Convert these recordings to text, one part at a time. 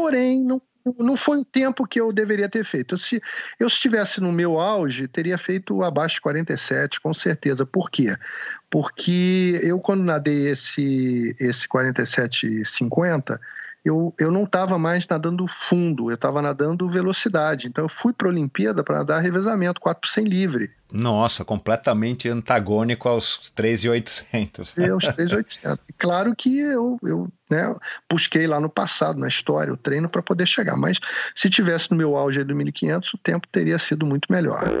porém não, não foi o tempo que eu deveria ter feito. Se eu estivesse no meu auge, teria feito abaixo de 47, com certeza. Por quê? Porque eu, quando nadei esse, esse 47,50, eu, eu não estava mais nadando fundo, eu estava nadando velocidade. Então eu fui para a Olimpíada para nadar revezamento, 4 por 100 livre. Nossa, completamente antagônico aos 3,800. É, aos 3,800. claro que eu, eu né, busquei lá no passado, na história, o treino para poder chegar. Mas se tivesse no meu auge do 1.500, o tempo teria sido muito melhor.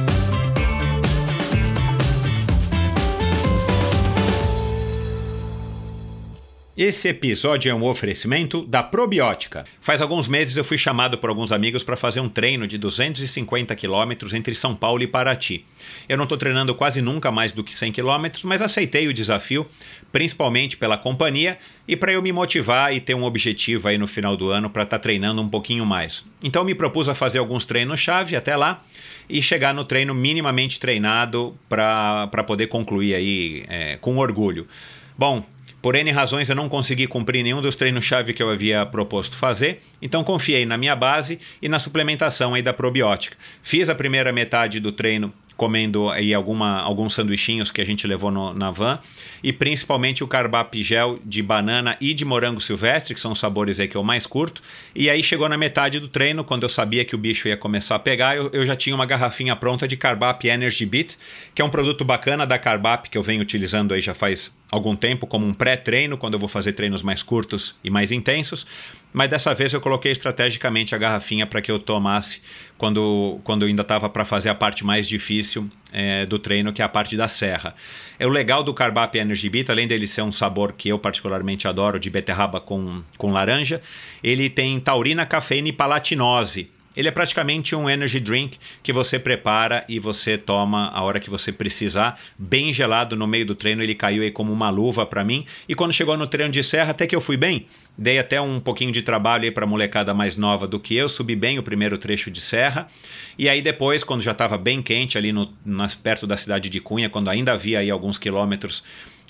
Esse episódio é um oferecimento da Probiótica. Faz alguns meses eu fui chamado por alguns amigos para fazer um treino de 250 quilômetros entre São Paulo e Paraty. Eu não estou treinando quase nunca mais do que 100 quilômetros, mas aceitei o desafio, principalmente pela companhia e para eu me motivar e ter um objetivo aí no final do ano para estar tá treinando um pouquinho mais. Então me propus a fazer alguns treinos-chave até lá e chegar no treino minimamente treinado para poder concluir aí é, com orgulho. Bom, por N razões eu não consegui cumprir nenhum dos treinos-chave que eu havia proposto fazer, então confiei na minha base e na suplementação aí da probiótica. Fiz a primeira metade do treino comendo aí alguma, alguns sanduichinhos que a gente levou no, na van e principalmente o carbap gel de banana e de morango silvestre, que são os sabores aí que eu mais curto. E aí chegou na metade do treino, quando eu sabia que o bicho ia começar a pegar, eu, eu já tinha uma garrafinha pronta de carbap Energy Beat, que é um produto bacana da carbap que eu venho utilizando aí já faz algum tempo como um pré-treino, quando eu vou fazer treinos mais curtos e mais intensos. Mas dessa vez eu coloquei estrategicamente a garrafinha para que eu tomasse quando, quando eu ainda estava para fazer a parte mais difícil é, do treino, que é a parte da serra. É o legal do Carbap Energy Beat, além dele ser um sabor que eu particularmente adoro, de beterraba com, com laranja, ele tem taurina, cafeína e palatinose ele é praticamente um energy drink que você prepara e você toma a hora que você precisar, bem gelado no meio do treino. Ele caiu aí como uma luva para mim. E quando chegou no treino de serra, até que eu fui bem. Dei até um pouquinho de trabalho aí para molecada mais nova do que eu, subi bem o primeiro trecho de serra. E aí depois, quando já estava bem quente ali no, nas, perto da cidade de Cunha, quando ainda havia aí alguns quilômetros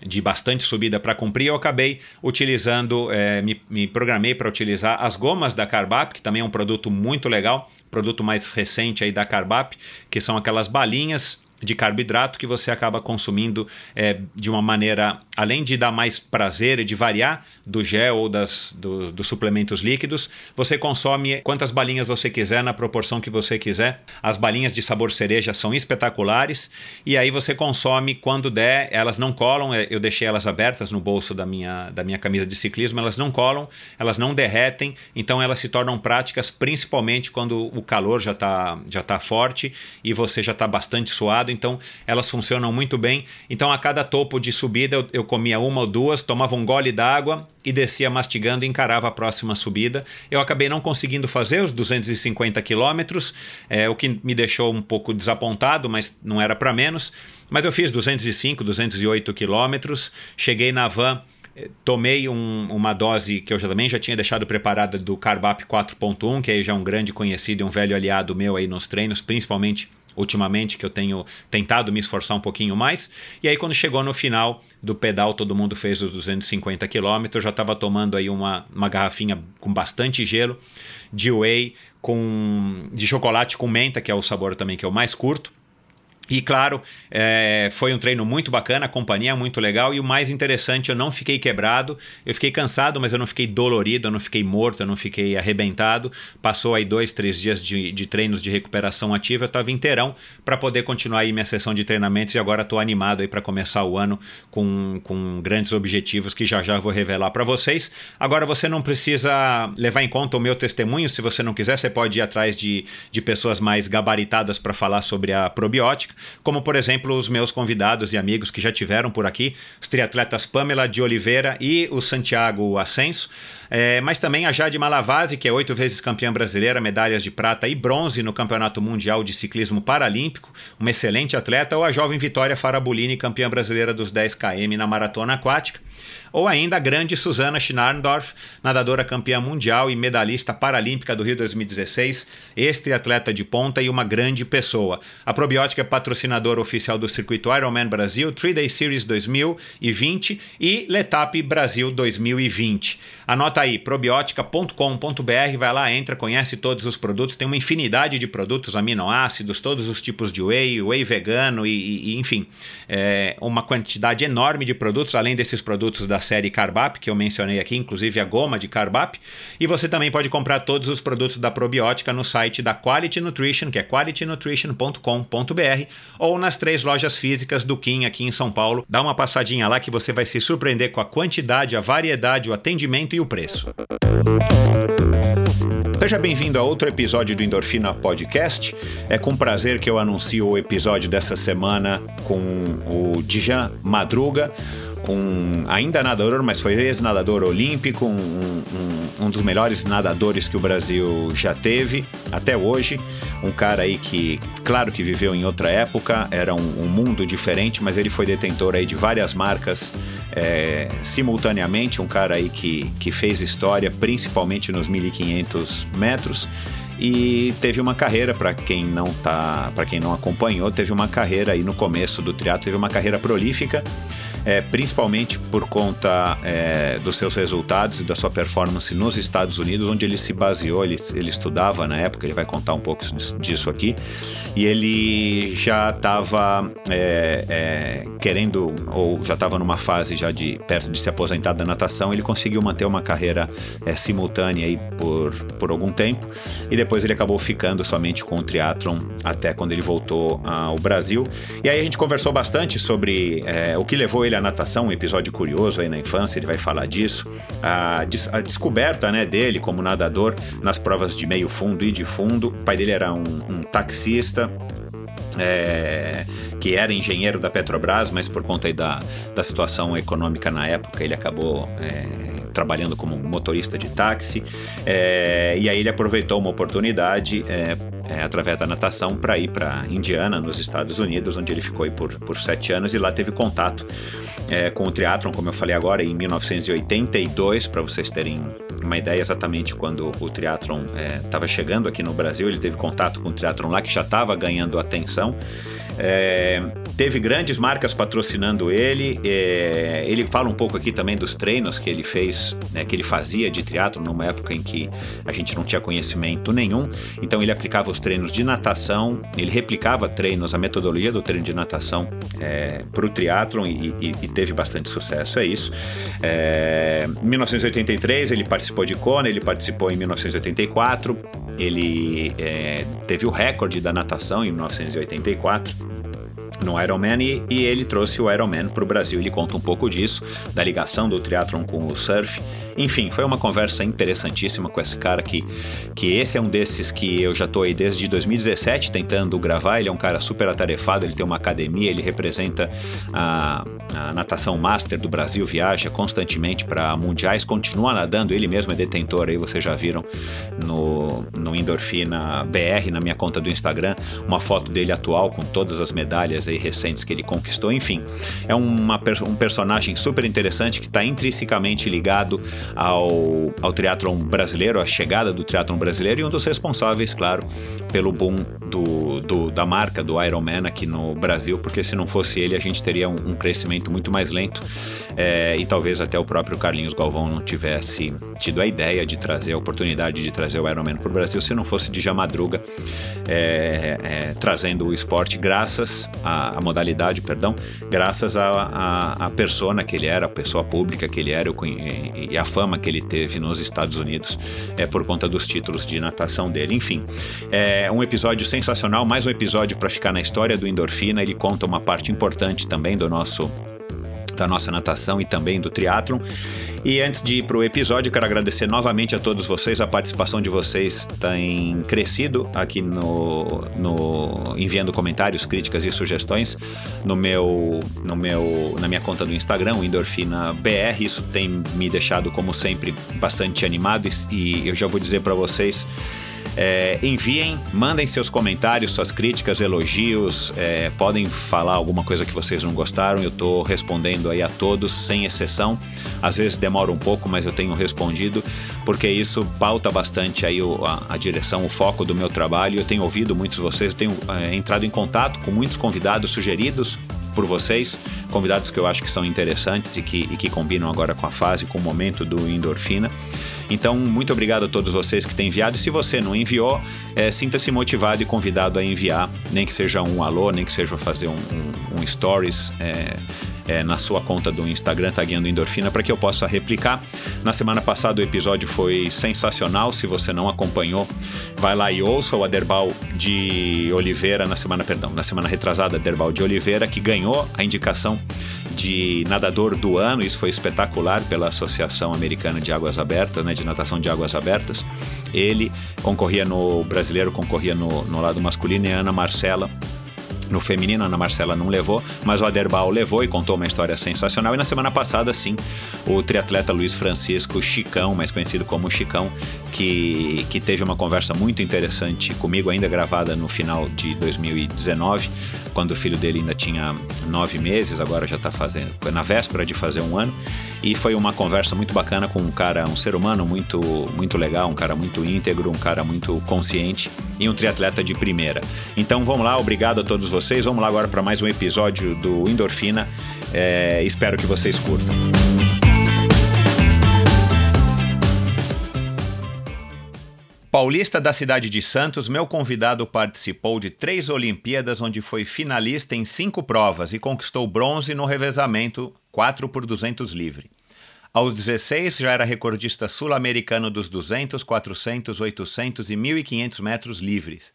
de bastante subida para cumprir, eu acabei utilizando, é, me, me, programei para utilizar as gomas da Carbap, que também é um produto muito legal, produto mais recente aí da Carbap, que são aquelas balinhas de carboidrato que você acaba consumindo é, de uma maneira, além de dar mais prazer e de variar do gel ou das, do, dos suplementos líquidos, você consome quantas balinhas você quiser, na proporção que você quiser. As balinhas de sabor cereja são espetaculares e aí você consome quando der, elas não colam, é, eu deixei elas abertas no bolso da minha, da minha camisa de ciclismo, elas não colam, elas não derretem, então elas se tornam práticas principalmente quando o calor já está já tá forte e você já está bastante suado então elas funcionam muito bem. Então a cada topo de subida eu, eu comia uma ou duas, tomava um gole d'água e descia mastigando e encarava a próxima subida. Eu acabei não conseguindo fazer os 250 quilômetros, é, o que me deixou um pouco desapontado, mas não era para menos. Mas eu fiz 205, 208 quilômetros, cheguei na van eh, tomei um, uma dose que eu já, também já tinha deixado preparada do Carbap 4.1, que aí já é um grande conhecido e um velho aliado meu aí nos treinos, principalmente ultimamente que eu tenho tentado me esforçar um pouquinho mais. E aí quando chegou no final do pedal, todo mundo fez os 250 quilômetros, eu já estava tomando aí uma, uma garrafinha com bastante gelo de whey com de chocolate com menta, que é o sabor também que eu mais curto. E claro, é, foi um treino muito bacana, a companhia muito legal. E o mais interessante, eu não fiquei quebrado, eu fiquei cansado, mas eu não fiquei dolorido, eu não fiquei morto, eu não fiquei arrebentado. Passou aí dois, três dias de, de treinos de recuperação ativa, eu estava inteirão para poder continuar aí minha sessão de treinamentos. E agora estou animado aí para começar o ano com, com grandes objetivos que já já vou revelar para vocês. Agora você não precisa levar em conta o meu testemunho, se você não quiser, você pode ir atrás de, de pessoas mais gabaritadas para falar sobre a probiótica como por exemplo os meus convidados e amigos que já tiveram por aqui, os triatletas Pamela de Oliveira e o Santiago Ascenso. É, mas também a Jade Malavase, que é oito vezes campeã brasileira, medalhas de prata e bronze no Campeonato Mundial de Ciclismo Paralímpico, uma excelente atleta, ou a jovem Vitória Farabolini, campeã brasileira dos 10 km na maratona aquática ou ainda a grande Susana Schnarndorf, nadadora campeã mundial e medalhista paralímpica do Rio 2016, ex-triatleta de ponta e uma grande pessoa. A Probiótica é patrocinadora oficial do circuito Ironman Brasil, 3-Day Series 2020 e Letap Brasil 2020. Anota aí, probiotica.com.br, vai lá, entra, conhece todos os produtos, tem uma infinidade de produtos, aminoácidos, todos os tipos de whey, whey vegano e, e enfim, é, uma quantidade enorme de produtos, além desses produtos da série Carbap, que eu mencionei aqui, inclusive a goma de Carbap. E você também pode comprar todos os produtos da probiótica no site da Quality Nutrition, que é qualitynutrition.com.br, ou nas três lojas físicas do Kim aqui em São Paulo. Dá uma passadinha lá que você vai se surpreender com a quantidade, a variedade, o atendimento e o preço. Seja bem-vindo a outro episódio do Endorfina Podcast. É com prazer que eu anuncio o episódio dessa semana com o Dijan Madruga um ainda nadador, mas foi ex-nadador olímpico, um, um, um, dos melhores nadadores que o Brasil já teve até hoje. Um cara aí que, claro que viveu em outra época, era um, um mundo diferente, mas ele foi detentor aí de várias marcas é, simultaneamente. Um cara aí que, que fez história, principalmente nos 1500 metros e teve uma carreira para quem não tá, para quem não acompanhou, teve uma carreira aí no começo do triatlo, teve uma carreira prolífica é, principalmente por conta é, dos seus resultados e da sua performance nos Estados Unidos, onde ele se baseou, ele, ele estudava na época, ele vai contar um pouco disso aqui, e ele já estava é, é, querendo, ou já estava numa fase já de perto de se aposentar da natação, ele conseguiu manter uma carreira é, simultânea aí por, por algum tempo, e depois ele acabou ficando somente com o triatlon até quando ele voltou ao Brasil. E aí a gente conversou bastante sobre é, o que levou ele ele a natação, um episódio curioso aí na infância, ele vai falar disso. A, a descoberta né, dele como nadador nas provas de meio fundo e de fundo. O pai dele era um, um taxista. É, que era engenheiro da Petrobras, mas por conta da, da situação econômica na época, ele acabou é, trabalhando como motorista de táxi. É, e aí ele aproveitou uma oportunidade é, através da natação para ir para Indiana, nos Estados Unidos, onde ele ficou por, por sete anos e lá teve contato é, com o triatlon, como eu falei agora, em 1982, para vocês terem uma ideia exatamente quando o triatlon estava é, chegando aqui no Brasil, ele teve contato com o triatlon lá que já estava ganhando atenção. É, teve grandes marcas patrocinando ele. É, ele fala um pouco aqui também dos treinos que ele fez, né, que ele fazia de triatlo numa época em que a gente não tinha conhecimento nenhum. Então ele aplicava os treinos de natação, ele replicava treinos, a metodologia do treino de natação é, para o triatlon e, e, e, teve bastante sucesso. É isso. É, em 1983 ele participou de Kona, ele participou em 1984. Ele é, teve o recorde da natação em 1984 no Ironman e, e ele trouxe o Ironman para o Brasil. Ele conta um pouco disso, da ligação do triatlon com o surf enfim, foi uma conversa interessantíssima com esse cara que, que esse é um desses que eu já tô aí desde 2017 tentando gravar. Ele é um cara super atarefado, ele tem uma academia, ele representa a, a natação master do Brasil, viaja constantemente para mundiais, continua nadando, ele mesmo é detentor aí, vocês já viram no, no Endorfina BR, na minha conta do Instagram, uma foto dele atual com todas as medalhas aí recentes que ele conquistou. Enfim, é uma, um personagem super interessante que está intrinsecamente ligado ao, ao triatlon brasileiro, a chegada do triatlon brasileiro e um dos responsáveis, claro, pelo boom do, do, da marca do Ironman aqui no Brasil, porque se não fosse ele a gente teria um, um crescimento muito mais lento é, e talvez até o próprio Carlinhos Galvão não tivesse tido a ideia de trazer a oportunidade de trazer o Ironman para o Brasil se não fosse de Madruga é, é, trazendo o esporte graças à, à modalidade, perdão, graças à persona que ele era, a pessoa pública que ele era e a fama que ele teve nos Estados Unidos é, por conta dos títulos de natação dele. Enfim, é um episódio sensacional, mais um episódio para ficar na história do Endorfina. Ele conta uma parte importante também do nosso da nossa natação e também do triatlon. E antes de ir para o episódio, quero agradecer novamente a todos vocês. A participação de vocês tem crescido aqui no, no enviando comentários, críticas e sugestões no meu, no meu, na minha conta do Instagram, Endorfina BR. Isso tem me deixado, como sempre, bastante animado e, e eu já vou dizer para vocês é, enviem, mandem seus comentários, suas críticas, elogios, é, podem falar alguma coisa que vocês não gostaram, eu estou respondendo aí a todos, sem exceção. Às vezes demora um pouco, mas eu tenho respondido, porque isso pauta bastante aí o, a, a, direção, o foco do meu trabalho. Eu tenho ouvido muitos de vocês, eu tenho é, entrado em contato com muitos convidados sugeridos por vocês, convidados que eu acho que são interessantes e que, e que combinam agora com a fase, com o momento do endorfina. Então, muito obrigado a todos vocês que têm enviado. E se você não enviou, é, sinta-se motivado e convidado a enviar, nem que seja um alô, nem que seja fazer um, um, um stories. É, é, na sua conta do Instagram, tagueando Endorfina, para que eu possa replicar. Na semana passada o episódio foi sensacional. Se você não acompanhou, vai lá e ouça o Aderbal de Oliveira na semana, perdão, na semana retrasada, Aderbal de Oliveira, que ganhou a indicação de nadador do ano, isso foi espetacular pela Associação Americana de Águas Abertas, né, de natação de águas abertas. Ele concorria no brasileiro, concorria no, no lado masculino e Ana Marcela no feminino, a Ana Marcela não levou, mas o Aderbal levou e contou uma história sensacional. E na semana passada, sim, o triatleta Luiz Francisco Chicão, mais conhecido como Chicão, que, que teve uma conversa muito interessante comigo, ainda gravada no final de 2019 quando o filho dele ainda tinha nove meses, agora já está fazendo, na véspera de fazer um ano. E foi uma conversa muito bacana com um cara, um ser humano muito, muito legal, um cara muito íntegro, um cara muito consciente e um triatleta de primeira. Então vamos lá, obrigado a todos vocês. Vamos lá agora para mais um episódio do Endorfina. É, espero que vocês curtam. Paulista da cidade de Santos, meu convidado participou de três Olimpíadas, onde foi finalista em cinco provas e conquistou bronze no revezamento 4 por 200 livre. Aos 16 já era recordista sul-americano dos 200, 400, 800 e 1.500 metros livres.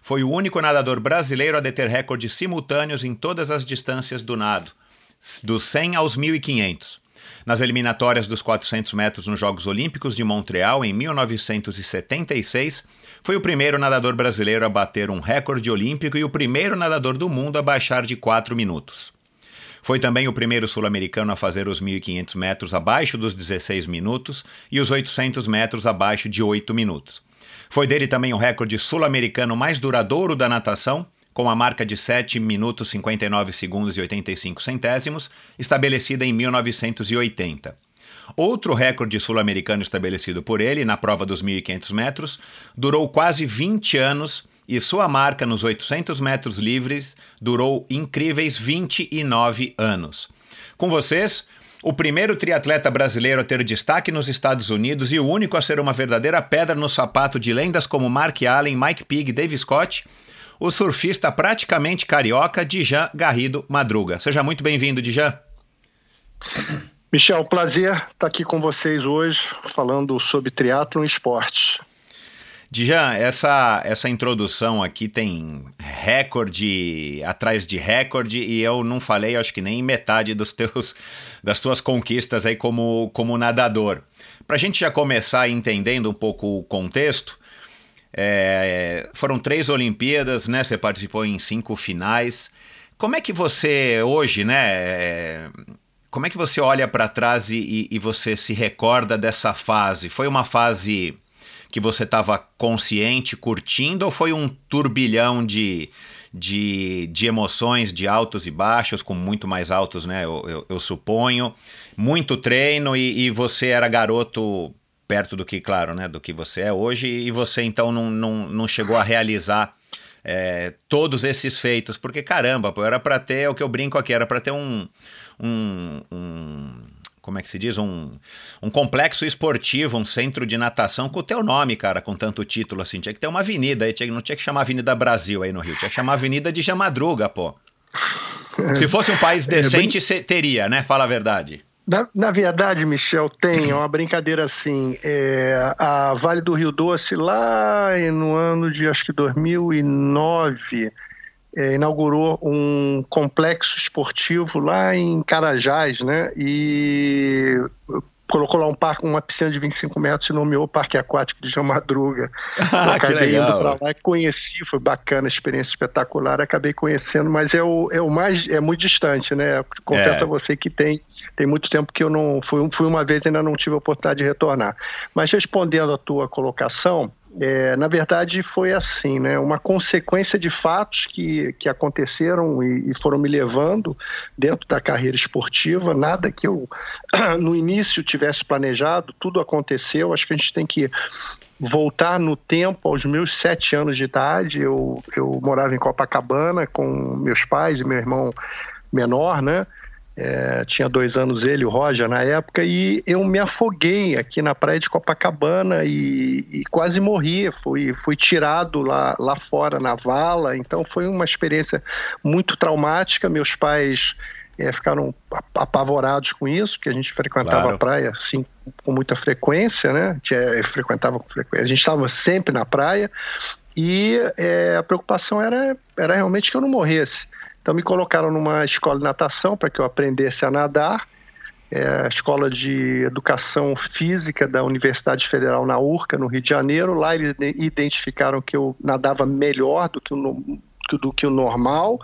Foi o único nadador brasileiro a deter recordes simultâneos em todas as distâncias do nado, dos 100 aos 1.500. Nas eliminatórias dos 400 metros nos Jogos Olímpicos de Montreal, em 1976, foi o primeiro nadador brasileiro a bater um recorde olímpico e o primeiro nadador do mundo a baixar de 4 minutos. Foi também o primeiro sul-americano a fazer os 1.500 metros abaixo dos 16 minutos e os 800 metros abaixo de 8 minutos. Foi dele também o recorde sul-americano mais duradouro da natação, com a marca de 7 minutos 59 segundos e 85 centésimos, estabelecida em 1980. Outro recorde sul-americano estabelecido por ele na prova dos 1.500 metros durou quase 20 anos e sua marca nos 800 metros livres durou incríveis 29 anos. Com vocês, o primeiro triatleta brasileiro a ter destaque nos Estados Unidos e o único a ser uma verdadeira pedra no sapato de lendas como Mark Allen, Mike Pig Dave Scott o surfista praticamente carioca Dijan Garrido Madruga. Seja muito bem-vindo, Dijan. Michel, prazer estar aqui com vocês hoje falando sobre triatlo e esportes. Dijan, essa, essa introdução aqui tem recorde atrás de recorde e eu não falei, acho que nem metade dos teus, das tuas conquistas aí como, como nadador. Para a gente já começar entendendo um pouco o contexto, é, foram três Olimpíadas, né? Você participou em cinco finais. Como é que você hoje, né? É, como é que você olha para trás e, e, você se recorda dessa fase? Foi uma fase que você estava consciente, curtindo, ou foi um turbilhão de, de, de emoções, de altos e baixos, com muito mais altos, né? Eu, eu, eu suponho. Muito treino e, e, você era garoto perto do que, claro, né? Do que você é hoje, e você então não, não, não chegou a realizar. É, todos esses feitos, porque caramba, pô, era para ter, é o que eu brinco aqui, era para ter um, um, um como é que se diz? Um, um complexo esportivo, um centro de natação com o teu nome, cara, com tanto título assim. Tinha que ter uma avenida aí, tinha, não tinha que chamar Avenida Brasil aí no Rio, tinha que chamar Avenida de Jamadruga, pô. Se fosse um país decente, é bem... teria, né? Fala a verdade. Na, na, verdade, Michel, tem uma brincadeira assim. É, a Vale do Rio Doce, lá no ano de acho que 2009, é, inaugurou um complexo esportivo lá em Carajás, né? E colocou lá um parque, uma piscina de 25 metros e nomeou o Parque Aquático de João Madruga. Ah, acabei indo para lá e conheci, foi bacana, experiência espetacular, acabei conhecendo, mas é o, é o mais, é muito distante, né? Confesso é. a você que tem, tem muito tempo que eu não fui, fui uma vez e ainda não tive a oportunidade de retornar. Mas respondendo a tua colocação, é, na verdade, foi assim, né? Uma consequência de fatos que, que aconteceram e, e, foram me levando dentro da carreira esportiva. Nada que eu, no início, tivesse planejado, tudo aconteceu. Acho que a gente tem que voltar no tempo, aos meus sete anos de idade. Eu, eu morava em Copacabana com meus pais e meu irmão menor, né? É, tinha dois anos ele, o Roger, na época, e eu me afoguei aqui na praia de Copacabana e, e quase morri. Fui, fui tirado lá, lá fora na vala, então foi uma experiência muito traumática. Meus pais é, ficaram apavorados com isso, porque a gente frequentava claro. a praia assim com muita frequência, né? Tinha, frequentava com frequência. A gente estava sempre na praia e é, a preocupação era, era realmente que eu não morresse. Então me colocaram numa escola de natação para que eu aprendesse a nadar. É a Escola de Educação Física da Universidade Federal na URCA, no Rio de Janeiro. Lá eles identificaram que eu nadava melhor do que o, do que o normal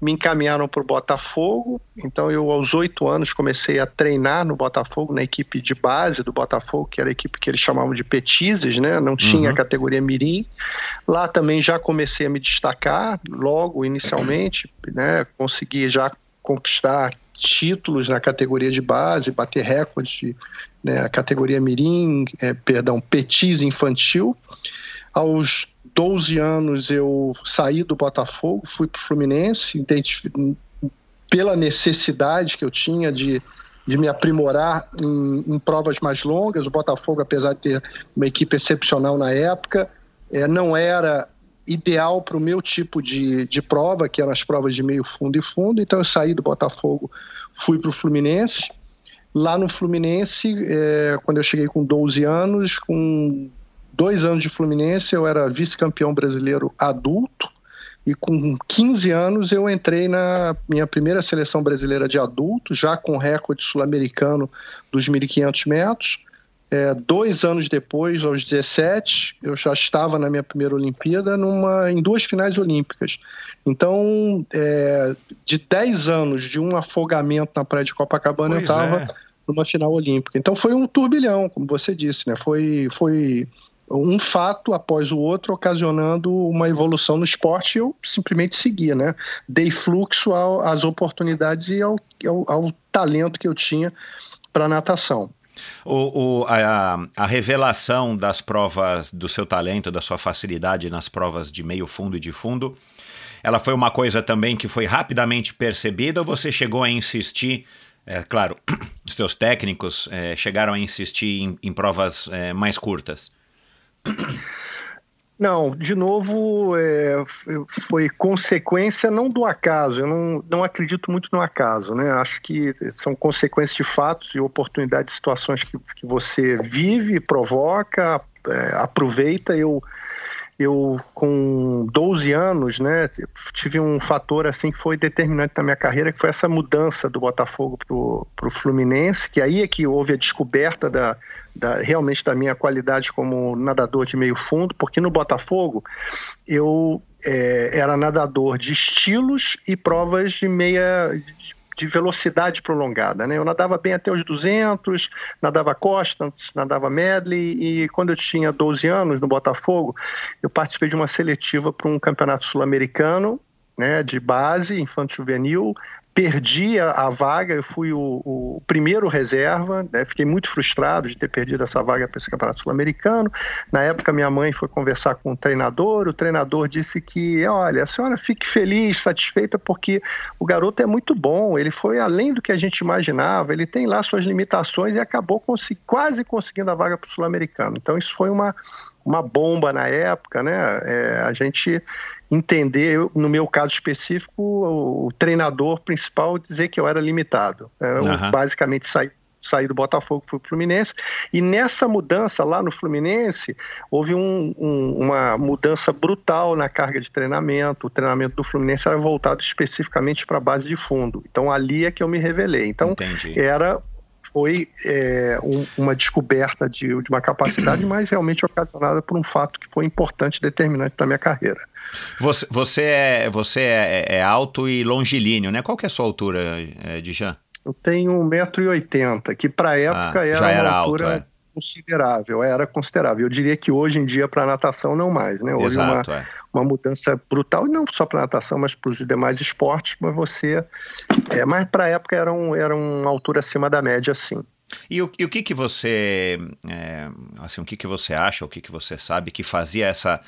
me encaminharam para o Botafogo. Então, eu, aos oito anos, comecei a treinar no Botafogo, na equipe de base do Botafogo, que era a equipe que eles chamavam de petizes, né? Não tinha uhum. categoria mirim. Lá também já comecei a me destacar, logo, inicialmente, né? Consegui já conquistar títulos na categoria de base, bater recordes de né, categoria mirim, é, perdão, petis infantil. Aos 12 anos eu saí do Botafogo, fui para o Fluminense, pela necessidade que eu tinha de, de me aprimorar em, em, provas mais longas. O Botafogo, apesar de ter uma equipe excepcional na época, é, não era ideal para o meu tipo de, de prova, que eram as provas de meio fundo e fundo. Então eu saí do Botafogo, fui para o Fluminense. Lá no Fluminense, é, quando eu cheguei com 12 anos, com dois anos de Fluminense, eu era vice-campeão brasileiro adulto. E com 15 anos eu entrei na minha primeira seleção brasileira de adulto, já com recorde sul-americano dos 1.500 metros. É, dois anos depois, aos 17, eu já estava na minha primeira Olimpíada numa, em duas finais olímpicas. Então, é, de 10 anos de um afogamento na praia de Copacabana, pois eu estava é. numa final olímpica. Então foi um turbilhão, como você disse, né? Foi, foi um fato após o outro, ocasionando uma evolução no esporte, eu simplesmente seguia, né? Dei fluxo ao, às oportunidades e ao, ao, ao talento que eu tinha para natação. O, o, a, a, revelação das provas do seu talento, da sua facilidade nas provas de meio fundo e de fundo, ela foi uma coisa também que foi rapidamente percebida ou você chegou a insistir? É, claro, seus técnicos é, chegaram a insistir em, em provas é, mais curtas? Não, de novo, é, foi consequência não do acaso, eu não, não acredito muito no acaso, né? Acho que são consequências de fatos e oportunidades, situações que, que você vive, provoca, é, aproveita. Eu eu com 12 anos, né, tive um fator assim que foi determinante na minha carreira, que foi essa mudança do Botafogo para o Fluminense, que aí é que houve a descoberta da, da, realmente da minha qualidade como nadador de meio fundo, porque no Botafogo eu é, era nadador de estilos e provas de meia de de velocidade prolongada. Né? Eu nadava bem até os 200, nadava Constant, nadava Medley, e quando eu tinha 12 anos no Botafogo, eu participei de uma seletiva para um campeonato sul-americano né, de base, infanto juvenil, perdi a, a, vaga, eu fui o, o primeiro reserva, né? fiquei muito frustrado de ter perdido essa vaga para esse campeonato sul-americano. Na época, minha mãe foi conversar com o treinador, o treinador disse que, olha, a senhora fique feliz, satisfeita, porque o garoto é muito bom, ele foi além do que a gente imaginava, ele tem lá suas limitações e acabou quase conseguindo a vaga para o sul-americano. Então, isso foi uma, uma bomba na época, né? É, a gente entender, eu, no meu caso específico, o, o, treinador principal dizer que eu era limitado. Eu uhum. basicamente saí saí do Botafogo, fui para o Fluminense, e nessa mudança lá no Fluminense, houve um, um, uma mudança brutal na carga de treinamento, o treinamento do Fluminense era voltado especificamente para a base de fundo, então ali é que eu me revelei, então Entendi. era foi é, um, uma descoberta de, de, uma capacidade, mas realmente ocasionada por um fato que foi importante, determinante da minha carreira. Você, você, é, você é, é alto e longilíneo, né? Qual que é a sua altura, é, Dijan? Eu tenho 1,80m, que para a ah, época ah, era, era, uma altura... Alto, é considerável, era considerável. Eu diria que hoje em dia para a natação não mais, né? Hoje Exato, uma, é. uma mudança brutal, não só para a natação, mas para os demais esportes, mas você... É, mas para a época era, um, era uma altura acima da média, sim. E o, e o que que você, é, assim, o que que você acha, o que que você sabe que fazia essa,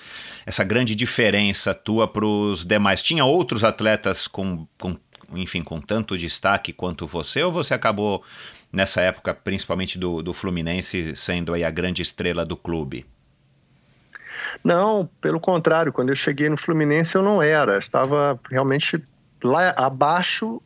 essa grande diferença tua para os demais? Tinha outros atletas com, com, enfim, com tanto destaque quanto você, ou você acabou nessa época, principalmente do, do Fluminense, sendo aí a grande estrela do clube? Não, pelo contrário, quando eu cheguei no Fluminense eu não era, estava realmente lá abaixo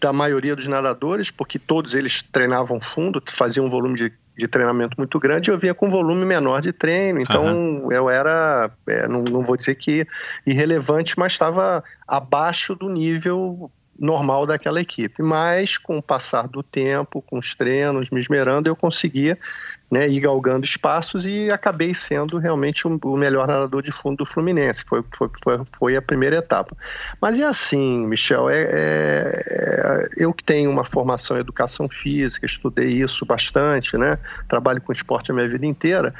da maioria dos nadadores, porque todos eles treinavam fundo, faziam um volume de, de treinamento muito grande, e eu vinha com um volume menor de treino, então uhum. eu era, é, não, não vou dizer que irrelevante, mas estava abaixo do nível normal daquela equipe. Mas com o passar do tempo, com os treinos, me esmerando, eu conseguia né, ir galgando espaços e acabei sendo realmente o melhor nadador de fundo do Fluminense. Foi, foi, foi, foi a primeira etapa. Mas é assim, Michel, é, é, é, eu que tenho uma formação em educação física, estudei isso bastante, né? Trabalho com esporte a minha vida inteira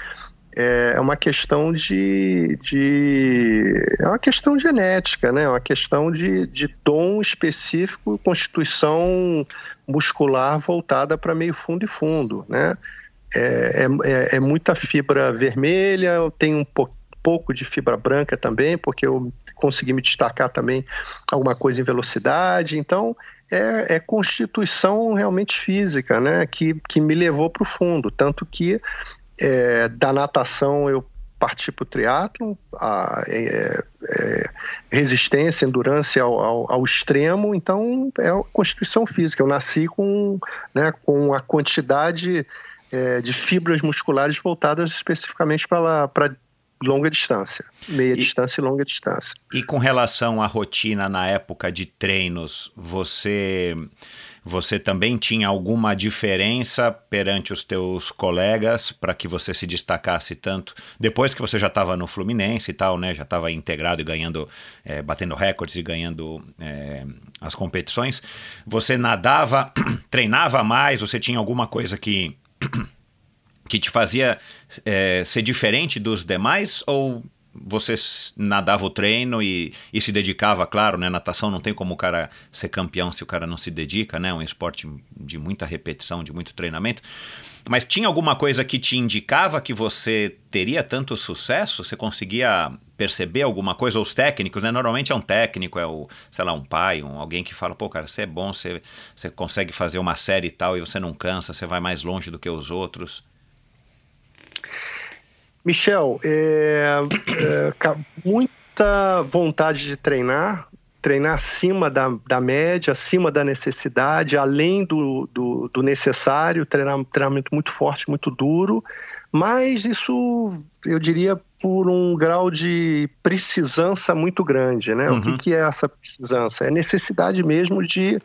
é, é uma questão de, de, é uma questão genética, né? É uma questão de, de dom específico, constituição muscular voltada para meio fundo e fundo, né? É, é, é, é muita fibra vermelha, eu tenho um pouco pouco de fibra branca também, porque eu consegui me destacar também alguma coisa em velocidade. Então, é, é constituição realmente física, né? Que, que me levou para o fundo. Tanto que é, da natação eu parti para o triatlo, a é, é, resistência, endurance ao, ao, ao, extremo, então é a constituição física. Eu nasci com, né, com a quantidade é, de fibras musculares voltadas especificamente para longa distância, meia e, distância e longa distância. E com relação à rotina na época de treinos, você você também tinha alguma diferença perante os teus colegas para que você se destacasse tanto? Depois que você já estava no Fluminense e tal, né? Já estava integrado e ganhando, é, batendo recordes e ganhando é, as competições. Você nadava, treinava mais? Você tinha alguma coisa que que te fazia é, ser diferente dos demais ou você nadava o treino e, e se dedicava, claro, né? Natação não tem como o cara ser campeão se o cara não se dedica, né? É um esporte de muita repetição, de muito treinamento. Mas tinha alguma coisa que te indicava que você teria tanto sucesso? Você conseguia perceber alguma coisa? Os técnicos, né? Normalmente é um técnico, é o, sei lá, um pai, um, alguém que fala, pô, cara, você é bom, você, você consegue fazer uma série e tal, e você não cansa, você vai mais longe do que os outros. Michel, é, é, muita vontade de treinar, treinar acima da, da média, acima da necessidade, além do, do, do necessário, treinar, treinamento muito forte, muito duro, mas isso, eu diria, por um grau de precisância muito grande, né? Uhum. O que, uhum. que é essa precisância? É necessidade mesmo de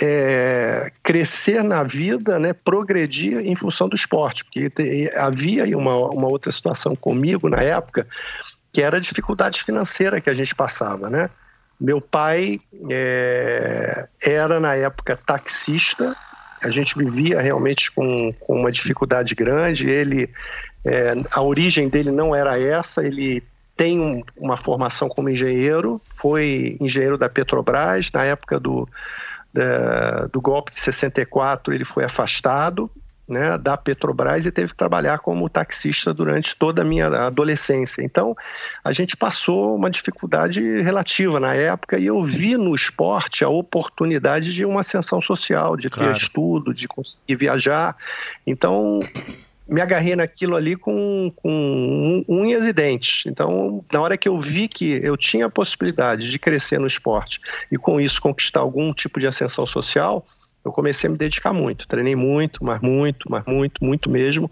é, crescer na vida, né, progredir em função do esporte, porque te, havia uma, uma outra situação comigo na época, que era a dificuldade financeira que a gente passava, né? Meu pai é, era na época taxista, a gente vivia realmente com, com uma dificuldade grande. Ele, é, a origem dele não era essa, ele tem um, uma formação como engenheiro, foi engenheiro da Petrobras, na época do, da, do golpe de 64 ele foi afastado né, da Petrobras e teve que trabalhar como taxista durante toda a minha adolescência. Então, a gente passou uma dificuldade relativa na época e eu vi no esporte a oportunidade de uma ascensão social, de claro. ter estudo, de conseguir viajar. Então, me agarrei naquilo ali com, com unhas e dentes. Então, na hora que eu vi que eu tinha a possibilidade de crescer no esporte e com isso conquistar algum tipo de ascensão social, eu comecei a me dedicar muito. Treinei muito, mas muito, mas muito, muito mesmo.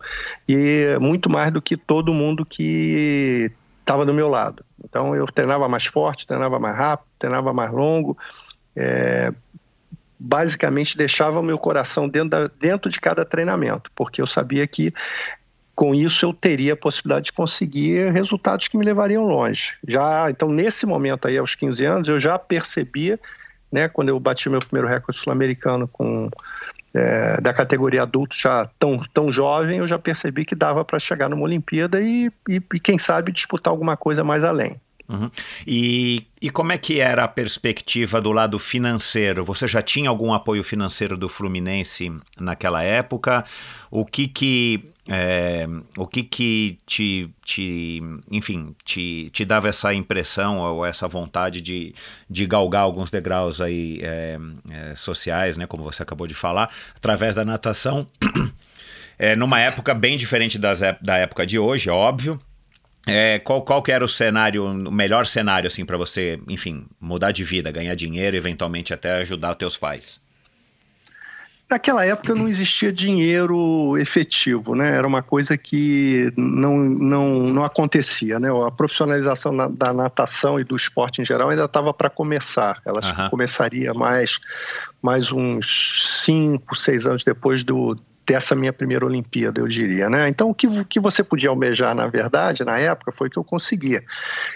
E muito mais do que todo mundo que estava do meu lado. Então, eu treinava mais forte, treinava mais rápido, treinava mais longo. É, basicamente deixava o meu coração dentro, da, dentro de cada treinamento, porque eu sabia que com isso eu teria a possibilidade de conseguir resultados que me levariam longe. Já, então nesse momento aí aos 15 anos, eu já percebia, né, quando eu bati meu primeiro recorde sul-americano com é, da categoria adulto já tão, tão jovem, eu já percebi que dava para chegar numa Olimpíada e, e, e, quem sabe disputar alguma coisa mais além. Uhum. E, e como é que era a perspectiva do lado financeiro? Você já tinha algum apoio financeiro do Fluminense naquela época? O que que é, o que que te, te enfim, te, te dava essa impressão ou essa vontade de, de galgar alguns degraus aí é, é, sociais, né, como você acabou de falar, através da natação, numa época bem diferente das, da época de hoje, óbvio, é, qual, qual que era o cenário, o melhor cenário assim para você, enfim, mudar de vida, ganhar dinheiro, eventualmente até ajudar os teus pais? Naquela época não existia dinheiro efetivo, né? Era uma coisa que não, não, não acontecia, né? A profissionalização na, da natação e do esporte em geral ainda estava para começar. Ela uhum. começaria mais, mais uns cinco, seis anos depois do, dessa minha primeira Olimpíada, eu diria, né? Então, o que, o que você podia almejar, na verdade, na época, foi que eu conseguia.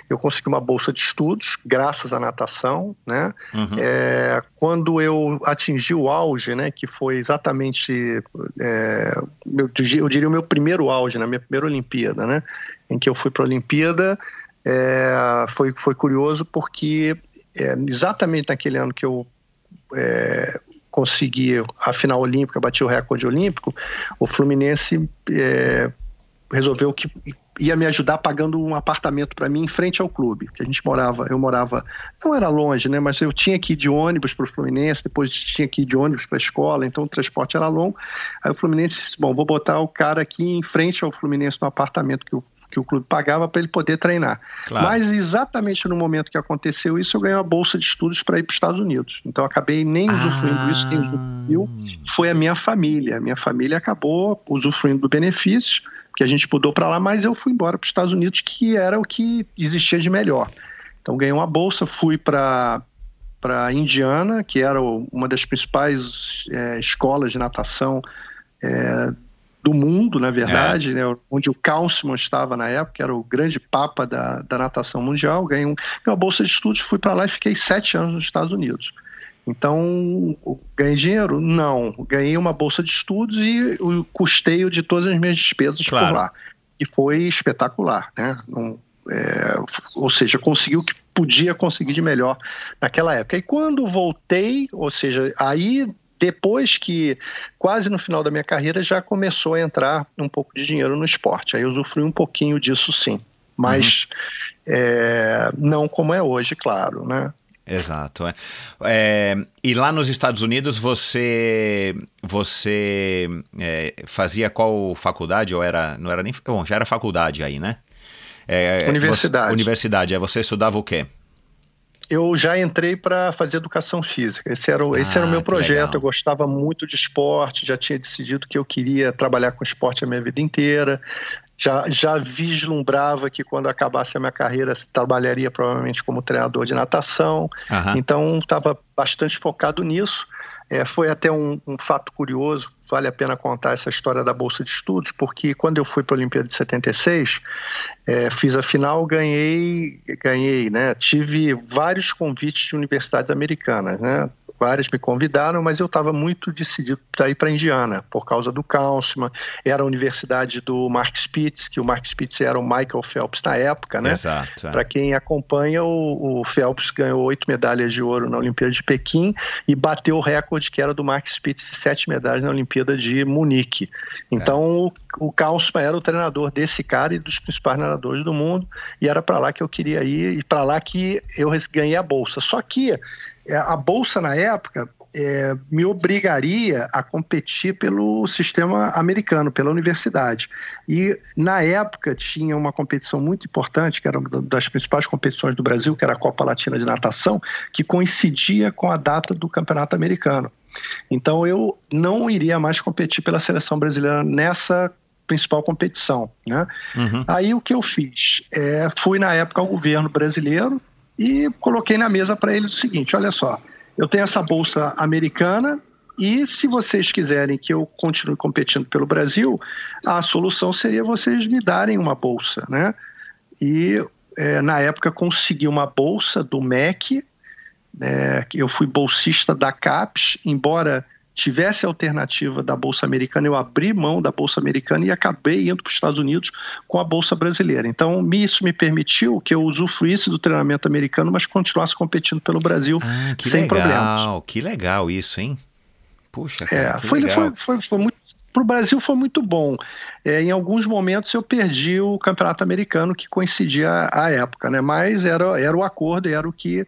Eu consegui uma bolsa de estudos, graças à natação, né? Uhum. É, quando eu atingi o auge, né, que foi exatamente, é, eu, eu diria o meu primeiro auge, na minha primeira Olimpíada, né? Em que eu fui para a Olimpíada, é, foi, foi curioso porque é, exatamente naquele ano que eu é, conseguir a final olímpica, bater o recorde olímpico, o Fluminense é, resolveu que ia me ajudar pagando um apartamento para mim em frente ao clube, que a gente morava, eu morava, não era longe, né, mas eu tinha que ir de ônibus para o Fluminense, depois tinha que ir de ônibus para a escola, então o transporte era longo. Aí o Fluminense disse, bom, vou botar o cara aqui em frente ao Fluminense no apartamento que o que o clube pagava para ele poder treinar. Claro. Mas exatamente no momento que aconteceu isso, eu ganhei uma bolsa de estudos para ir para os Estados Unidos. Então acabei nem ah. usufruindo disso, quem usufruiu foi a minha família. A minha família acabou usufruindo do benefício, porque a gente mudou para lá, mas eu fui embora para os Estados Unidos, que era o que existia de melhor. Então ganhei uma bolsa, fui para para Indiana, que era uma das principais é, escolas de natação é, do mundo, na verdade, é. né, onde o Councilman estava na época, era o grande papa da, da natação mundial. Ganhei, um, ganhei uma bolsa de estudos, fui para lá e fiquei sete anos nos Estados Unidos. Então, ganhei dinheiro? Não. Ganhei uma bolsa de estudos e o custeio de todas as minhas despesas claro. por lá. E foi espetacular, né? Não, é, ou seja, consegui o que podia conseguir de melhor naquela época. E quando voltei, ou seja, aí depois que, quase no final da minha carreira, já começou a entrar um pouco de dinheiro no esporte. Aí eu usufrui um pouquinho disso sim. Mas uhum. é, não como é hoje, claro, né? Exato. É. É, e lá nos Estados Unidos você você é, fazia qual faculdade ou era não era nem bom já era faculdade aí, né? É, universidade. Você, universidade. Aí você estudava o quê? Eu já entrei para fazer educação física. Esse era, o, ah, esse era o meu projeto. Eu gostava muito de esporte, já tinha decidido que eu queria trabalhar com esporte a minha vida inteira. Já, já vislumbrava que quando acabasse a minha carreira trabalharia provavelmente como treinador de natação. Então estava bastante focado nisso. É, foi até um, um, fato curioso, vale a pena contar essa história da Bolsa de Estudos, porque quando eu fui para a Olimpíada de 76, é, fiz a final, ganhei, ganhei, né? Tive vários convites de universidades americanas, né? Várias me convidaram, mas eu estava muito decidido para ir para Indiana, por causa do Councilman, era a universidade do Mark Spitz, que o Mark Spitz era o Michael Phelps na época, né? Exato. É. Para quem acompanha, o, o, Phelps ganhou oito medalhas de ouro na Olimpíada de Pequim e bateu o recorde que era do Mark Spitz de sete medalhas na Olimpíada de Munique. Então, é. o, o era o treinador desse cara e dos principais nadadores do mundo, e era para lá que eu queria ir, e para lá que eu ganhei a bolsa. Só que a bolsa na época é, me obrigaria a competir pelo sistema americano, pela universidade. E na época tinha uma competição muito importante, que era uma das principais competições do Brasil, que era a Copa Latina de Natação, que coincidia com a data do Campeonato Americano. Então eu não iria mais competir pela seleção brasileira nessa principal competição. Né? Uhum. Aí o que eu fiz? É, fui na época ao governo brasileiro e coloquei na mesa para eles o seguinte: olha só, eu tenho essa bolsa americana e se vocês quiserem que eu continue competindo pelo Brasil, a solução seria vocês me darem uma bolsa, né? E é, na época consegui uma bolsa do MEC, é, eu fui bolsista da CAPES, embora tivesse a alternativa da Bolsa Americana, eu abri mão da Bolsa Americana e acabei indo para os Estados Unidos com a Bolsa Brasileira. Então, isso me permitiu que eu usufruísse do treinamento americano, mas continuasse competindo pelo Brasil ah, sem legal, problemas. Que legal isso, hein? Puxa, cara, é, foi, foi, foi, foi, muito. Para o Brasil foi muito bom. É, em alguns momentos eu perdi o campeonato americano que coincidia à época, né? Mas era, era o acordo, era o que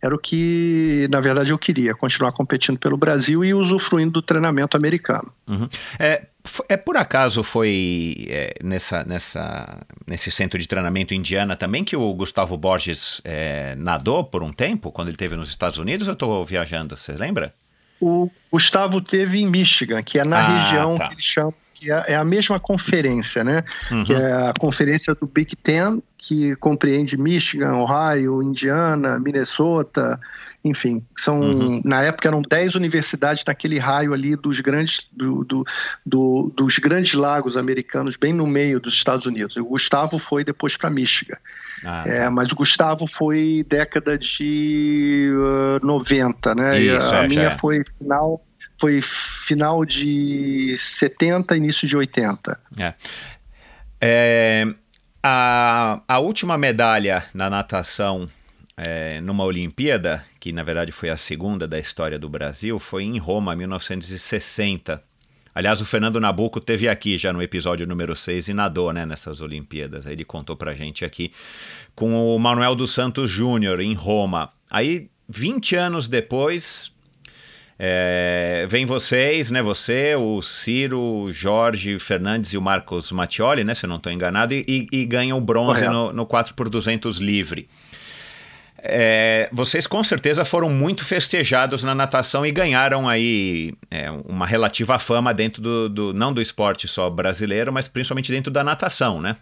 era o que, na verdade, eu queria, continuar competindo pelo Brasil e usufruindo do treinamento americano. Uhum. É, é por acaso foi é, nessa, nessa, nesse centro de treinamento indiana também que o Gustavo Borges é, nadou por um tempo, quando ele esteve nos Estados Unidos? Eu estou viajando, você lembra? O Gustavo teve em Michigan, que é na ah, região tá. que eles chamam que é, é a mesma conferência, né? Uhum. Que é a conferência do Big Ten, que compreende Michigan, Ohio, Indiana, Minnesota, enfim, são uhum. na época eram 10 universidades naquele raio ali dos grandes do, do, do, dos grandes lagos americanos, bem no meio dos Estados Unidos. O Gustavo foi depois para Michigan. Ah, é, tá. mas o Gustavo foi década de uh, 90, né? Isso, a, é, minha é. foi final foi final de 70, início de 80. É. é a, a última medalha na natação é, numa Olimpíada, que na verdade foi a segunda da história do Brasil, foi em Roma, 1960. Aliás, o Fernando Nabuco teve aqui já no episódio número 6 e nadou né, nessas Olimpíadas. Ele contou pra gente aqui com o Manuel dos Santos Júnior em Roma. Aí, 20 anos depois, é, vem vocês, né? Você, o Ciro, o Jorge Fernandes e o Marcos Mattioli, né? Se eu não estou enganado, e, e, ganham bronze no, no 4x200 livre. É, vocês com certeza foram muito festejados na natação e ganharam aí é, uma relativa fama dentro do, do, não do esporte só brasileiro, mas principalmente dentro da natação, né?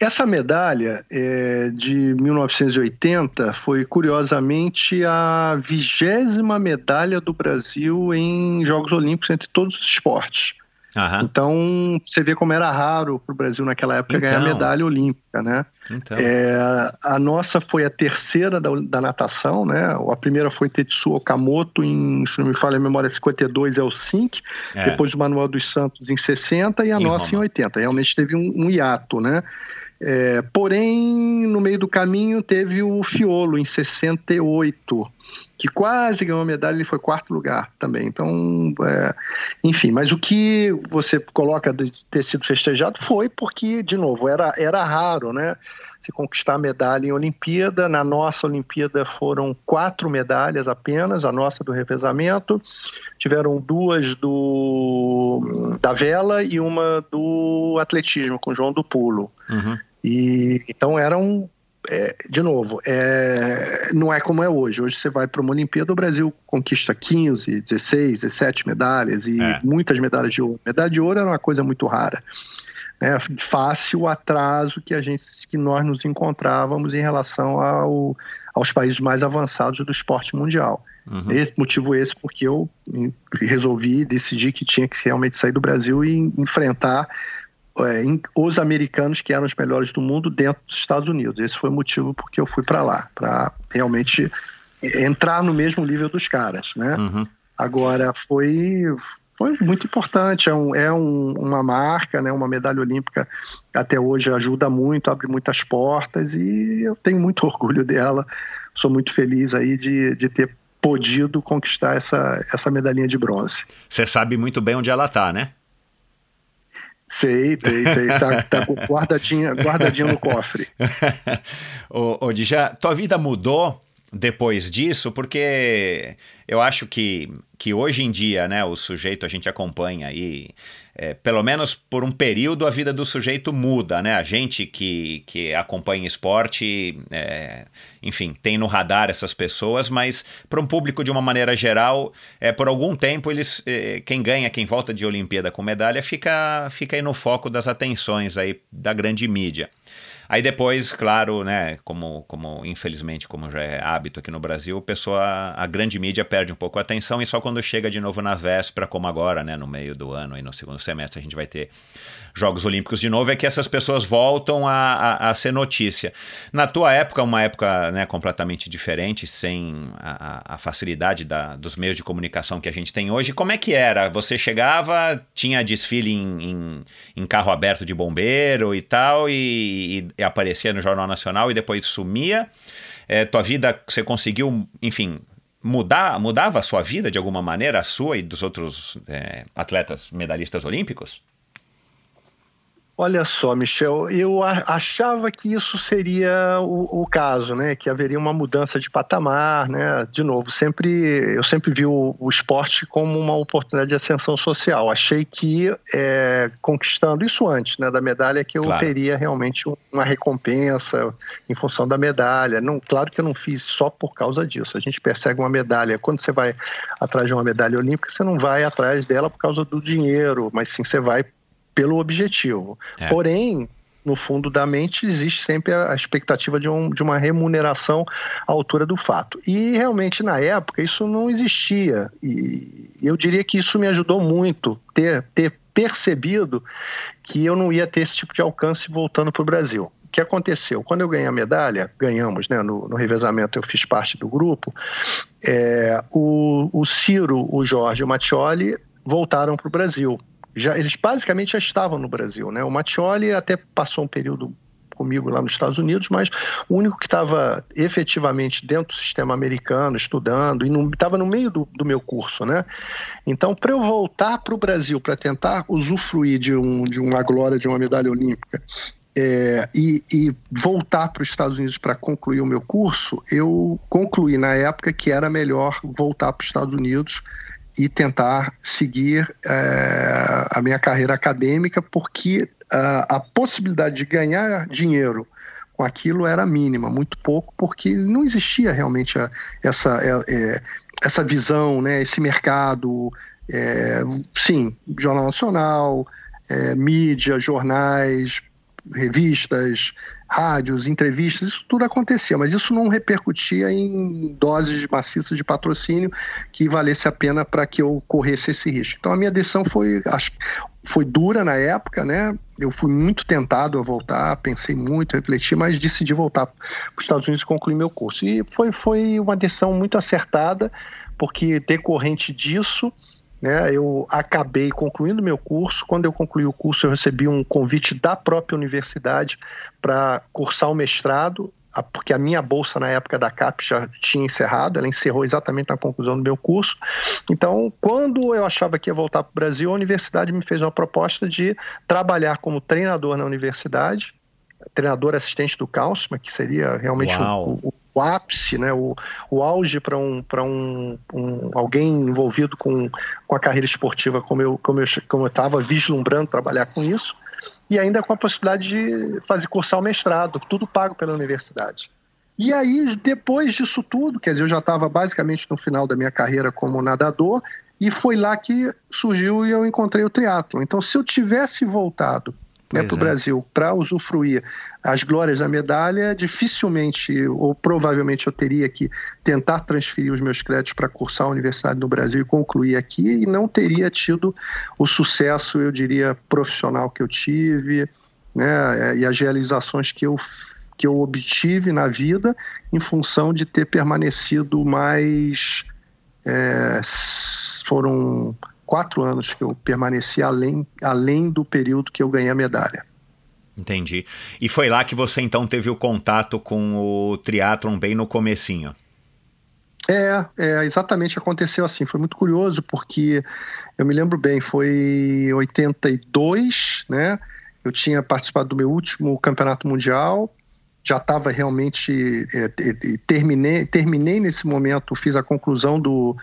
Essa medalha é, de 1980 foi, curiosamente, a vigésima medalha do Brasil em Jogos Olímpicos entre todos os esportes. Aham. Então, você vê como era raro para o Brasil naquela época então, ganhar medalha olímpica, né? Então. É, a nossa foi a terceira da, da, natação, né? A primeira foi Tetsuo Okamoto em, se não me falha a memória, 52 Helsinki, é. depois o Manuel dos Santos em 60 e a em nossa Roma. em 80. Realmente teve um, um hiato, né? É, porém, no meio do caminho teve o Fiolo em 68, que quase ganhou a medalha, ele foi quarto lugar também. Então, é, enfim, mas o que você coloca de ter sido festejado foi porque, de novo, era, era raro, né? Se conquistar a medalha em Olimpíada. Na nossa Olimpíada foram quatro medalhas apenas, a nossa do revezamento. Tiveram duas do da vela e uma do atletismo, com o João do Pulo. Uhum. E então era um é, de novo, é, não é como é hoje. Hoje você vai para uma Olimpíada, o Brasil conquista 15, 16, 17 medalhas e é. muitas medalhas de ouro. Medalha de ouro era uma coisa muito rara. Né? Face o atraso que a gente, que nós nos encontrávamos em relação ao, aos países mais avançados do esporte mundial. Uhum. Esse, motivo esse porque eu resolvi, decidi que tinha que realmente sair do Brasil e enfrentar é, os americanos que eram os melhores do mundo dentro dos Estados Unidos. Esse foi o motivo porque eu fui para lá, para realmente entrar no mesmo nível dos caras, né? Uhum. Agora foi foi muito importante, é, um, é um, uma marca, né, uma medalha olímpica até hoje ajuda muito, abre muitas portas e eu tenho muito orgulho dela, sou muito feliz aí de, de ter podido conquistar essa, essa medalhinha de bronze. Você sabe muito bem onde ela está, né? Sei, tem, tem, tá, tá guardadinha, guardadinha no cofre. ô, ô tua vida mudou depois disso, porque eu acho que, que hoje em dia, né, o sujeito a gente acompanha aí, é, pelo menos por um período a vida do sujeito muda, né? A gente que, que acompanha esporte, é, enfim, tem no radar essas pessoas, mas para um público de uma maneira geral, é, por algum tempo eles, é, quem ganha, quem volta de Olimpíada com medalha, fica, fica aí no foco das atenções aí da grande mídia. Aí depois, claro, né, como, como infelizmente, como já é hábito aqui no Brasil, a pessoa, a grande mídia perde um pouco a atenção e só quando chega de novo na véspera, como agora, né, no meio do ano e no segundo semestre, a gente vai ter Jogos Olímpicos de novo, é que essas pessoas voltam a, a, a ser notícia. Na tua época, uma época né, completamente diferente, sem a, a facilidade da, dos meios de comunicação que a gente tem hoje, como é que era? Você chegava, tinha desfile em, em, em carro aberto de bombeiro e tal, e, e, aparecia no Jornal Nacional e depois sumia? É, tua vida, você conseguiu, enfim, mudar, mudava a sua vida de alguma maneira, a sua e dos outros é, atletas medalhistas olímpicos? Olha só, Michel, eu achava que isso seria o, o, caso, né? Que haveria uma mudança de patamar, né? De novo, sempre eu sempre vi o, o esporte como uma oportunidade de ascensão social. Achei que é, conquistando isso antes, né, da medalha, que eu claro. teria realmente uma recompensa em função da medalha. Não, claro que eu não fiz só por causa disso. A gente persegue uma medalha. Quando você vai atrás de uma medalha olímpica, você não vai atrás dela por causa do dinheiro, mas sim você vai pelo objetivo. É. Porém, no fundo da mente existe sempre a expectativa de, um, de uma remuneração à altura do fato. E realmente na época isso não existia. E eu diria que isso me ajudou muito ter, ter percebido que eu não ia ter esse tipo de alcance voltando para o Brasil. O que aconteceu? Quando eu ganhei a medalha, ganhamos né, no, no revezamento, eu fiz parte do grupo, é, o, o Ciro, o Jorge e o Mattioli voltaram para o Brasil já, eles basicamente já estavam no Brasil. Né? O Mattioli até passou um período comigo lá nos Estados Unidos, mas o único que estava efetivamente dentro do sistema americano, estudando, e estava no meio do, do, meu curso, né? Então, para eu voltar para o Brasil, para tentar usufruir de, um, de uma glória, de uma medalha olímpica, é, e, e, voltar para os Estados Unidos para concluir o meu curso, eu concluí na época que era melhor voltar para os Estados Unidos e tentar seguir é, a minha carreira acadêmica, porque a, a possibilidade de ganhar dinheiro com aquilo era mínima, muito pouco, porque não existia realmente a, essa, é, é, essa visão, né, esse mercado. É, sim, Jornal Nacional, é, mídia, jornais, revistas, rádios, entrevistas, isso tudo acontecia, mas isso não repercutia em doses maciças de patrocínio que valesse a pena para que eu corresse esse risco. Então a minha decisão foi, acho, foi dura na época, né? Eu fui muito tentado a voltar, pensei muito, refleti, mas decidi voltar para os Estados Unidos e concluir meu curso. E foi, foi uma decisão muito acertada, porque decorrente disso né, eu acabei concluindo meu curso. Quando eu concluí o curso, eu recebi um convite da própria universidade para cursar o mestrado, porque a minha bolsa na época da CAP já tinha encerrado, ela encerrou exatamente na conclusão do meu curso. Então, quando eu achava que ia voltar para o Brasil, a universidade me fez uma proposta de trabalhar como treinador na universidade, treinador assistente do Calcima, que seria realmente o, o, o ápice, né, o, o auge para um, um, um, alguém envolvido com, com a carreira esportiva como eu como eu como eu estava vislumbrando trabalhar com isso e ainda com a possibilidade de fazer cursar o mestrado, tudo pago pela universidade. E aí, depois disso tudo, quer dizer, eu já estava basicamente no final da minha carreira como nadador, e foi lá que surgiu e eu encontrei o triatlo. Então, se eu tivesse voltado né, para o é. Brasil para usufruir as glórias da medalha, dificilmente ou provavelmente eu teria que tentar transferir os meus créditos para cursar a universidade no Brasil e concluir aqui e não teria tido o sucesso, eu diria, profissional que eu tive né, e as realizações que eu que eu obtive na vida em função de ter permanecido mais. É, foram quatro anos que eu permaneci além, além do período que eu ganhei a medalha. Entendi. E foi lá que você então teve o contato com o triatlon bem no comecinho? É, é, exatamente aconteceu assim. Foi muito curioso porque eu me lembro bem, foi 82, né? Eu tinha participado do meu último campeonato mundial já estava realmente é, terminei terminei nesse momento fiz a conclusão do,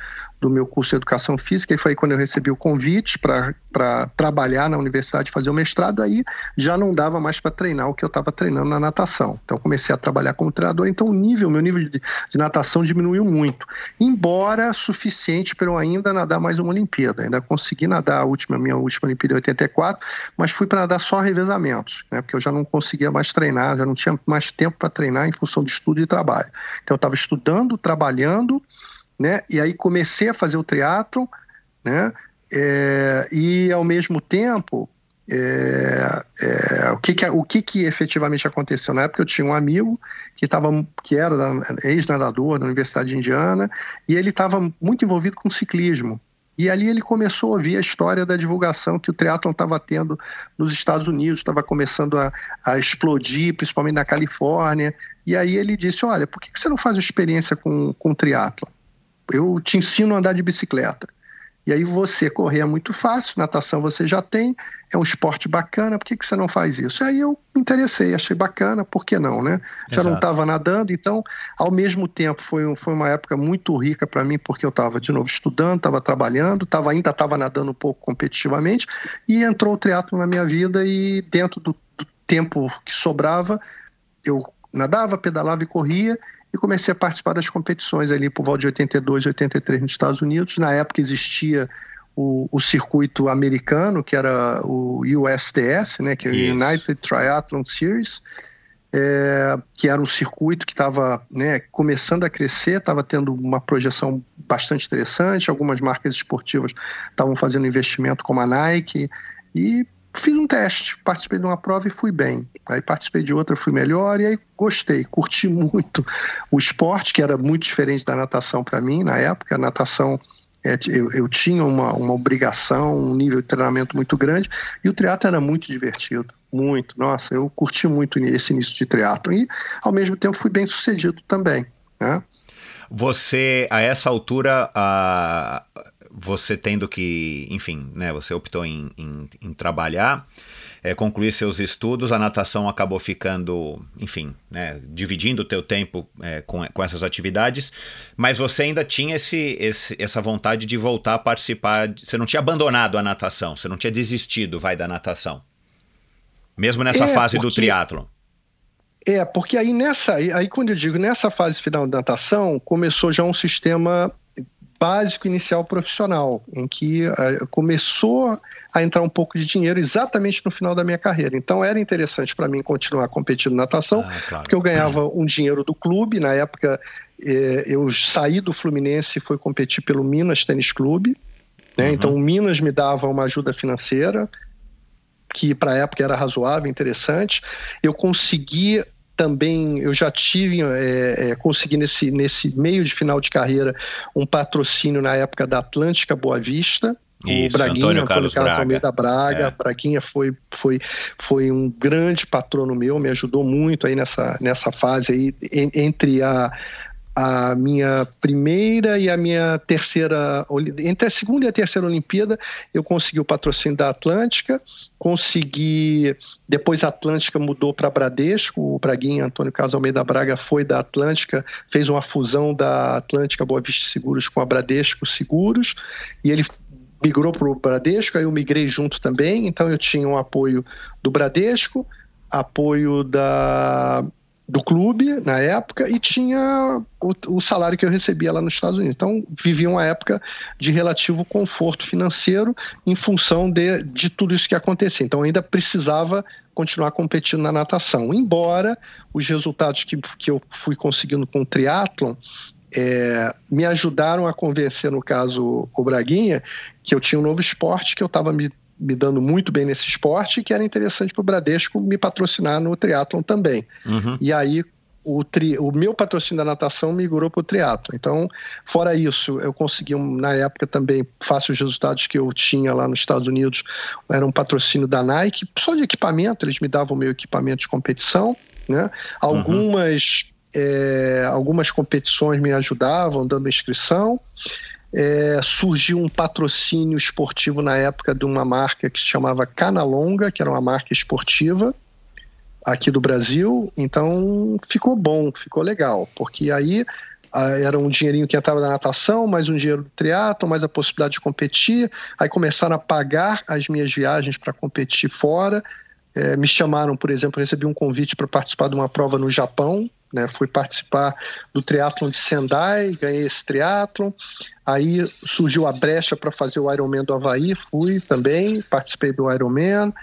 do meu curso de educação física e foi aí quando eu recebi o convite para trabalhar na universidade fazer o mestrado aí já não dava mais para treinar o que eu estava treinando na natação. Então comecei a trabalhar como treinador então o nível meu nível de, de natação diminuiu muito. Embora suficiente para eu ainda nadar mais uma Olimpíada. Ainda consegui nadar a última minha última Olimpíada em 84 mas fui para nadar só revezamentos né porque eu já não conseguia mais treinar já não tinha mais tempo para treinar em função de estudo e trabalho. Então eu estava estudando, trabalhando, né? E aí comecei a fazer o triatlo, né? É, e ao mesmo tempo é, é, o, que, que, o que, que efetivamente aconteceu na época eu tinha um amigo que estava que era ex-nadador da Universidade Indiana e ele estava muito envolvido com ciclismo e ali ele começou a ouvir a história da divulgação que o triatlon estava tendo nos Estados Unidos, estava começando a, a, explodir, principalmente na Califórnia. E aí ele disse: Olha, por que, que você não faz experiência com, com triatlon? Eu te ensino a andar de bicicleta. E aí você correr é muito fácil, natação você já tem, é um esporte bacana, por que, que você não faz isso? E aí eu me interessei, achei bacana, por que não, né? Já Exato. não estava nadando, então, ao mesmo tempo, foi, foi uma época muito rica para mim, porque eu estava, de novo, estudando, estava trabalhando, tava, ainda estava nadando um pouco competitivamente, e entrou o triatlo na minha vida e dentro do, do tempo que sobrava, eu nadava, pedalava e corria, e comecei a participar das competições ali por volta de 82, 83 nos Estados Unidos. Na época existia o, o circuito americano, que era o USTS, né, que é o United Triathlon Series, é, que era um circuito que estava né, começando a crescer, estava tendo uma projeção bastante interessante, algumas marcas esportivas estavam fazendo investimento como a Nike, e fiz um teste, participei de uma prova e fui bem. Aí participei de outra, fui melhor e aí gostei, curti muito o esporte, que era muito diferente da natação para mim na época. A natação é, eu, eu, tinha uma, uma obrigação, um nível de treinamento muito grande e o triatlo era muito divertido, muito. Nossa, eu curti muito esse início de triatlo e ao mesmo tempo fui bem sucedido também. Né? Você, a essa altura, a, você tendo que, enfim, né, você optou em, em, em trabalhar, é, concluir seus estudos, a natação acabou ficando, enfim, né, dividindo o teu tempo é, com, com essas atividades, mas você ainda tinha esse, esse, essa vontade de voltar a participar, você não tinha abandonado a natação, você não tinha desistido, vai, da natação, mesmo nessa é, fase porque... do triatlon. É, porque aí nessa, aí quando eu digo nessa fase final da natação, começou já um sistema básico inicial profissional, em que uh, começou a entrar um pouco de dinheiro exatamente no final da minha carreira. Então era interessante para mim continuar competindo natação, ah, claro. porque eu ganhava um dinheiro do clube. Na época eh, eu saí do Fluminense e fui competir pelo Minas Tênis Clube. Né? Uhum. Então o Minas me dava uma ajuda financeira que para a época era razoável, interessante. Eu consegui também eu já tive, é, é, consegui nesse, nesse meio de final de carreira um patrocínio na época da Atlântica Boa Vista, isso, o Braguinha, Antônio Carlos, Carlos Braga. Almeida Braga. É. Braguinha foi, foi, foi um grande patrono meu, me ajudou muito aí nessa, nessa fase aí, entre a, a minha primeira e a minha terceira, entre a segunda e a terceira Olimpíada, eu consegui o patrocínio da Atlântica, consegui, depois a Atlântica mudou para Bradesco, o Braguinha Antônio Carlos Almeida Braga foi da Atlântica, fez uma fusão da Atlântica Boa Vista Seguros com a Bradesco Seguros, e ele migrou para o Bradesco, aí eu migrei junto também, então eu tinha um apoio do Bradesco, apoio da do clube na época e tinha o, o, salário que eu recebia lá nos Estados Unidos. Então, vivia uma época de relativo conforto financeiro em função de, de tudo isso que acontecia. Então, ainda precisava continuar competindo na natação. Embora os resultados que, que eu fui conseguindo com o triatlon é, me ajudaram a convencer, no caso, o Braguinha, que eu tinha um novo esporte que eu estava me me dando muito bem nesse esporte, que era interessante para o Bradesco me patrocinar no triatlon também. Uhum. E aí o, tri, o meu patrocínio da natação migrou para o triatlo. Então, fora isso, eu consegui, na época também, face os resultados que eu tinha lá nos Estados Unidos, era um patrocínio da Nike, só de equipamento, eles me davam o meu equipamento de competição, né? Algumas, uhum. é, algumas competições me ajudavam, dando inscrição. É, surgiu um patrocínio esportivo na época de uma marca que se chamava Canalonga, que era uma marca esportiva, aqui do Brasil, então ficou bom, ficou legal, porque aí ah, era um dinheirinho que entrava da natação, mais um dinheiro do triatlo, mais a possibilidade de competir, aí começaram a pagar as minhas viagens para competir fora, é, me chamaram, por exemplo, recebi um convite para participar de uma prova no Japão, né, fui participar do triatlon de Sendai, ganhei esse triatlon, aí surgiu a brecha para fazer o Ironman do Havaí, fui também, participei do Ironman,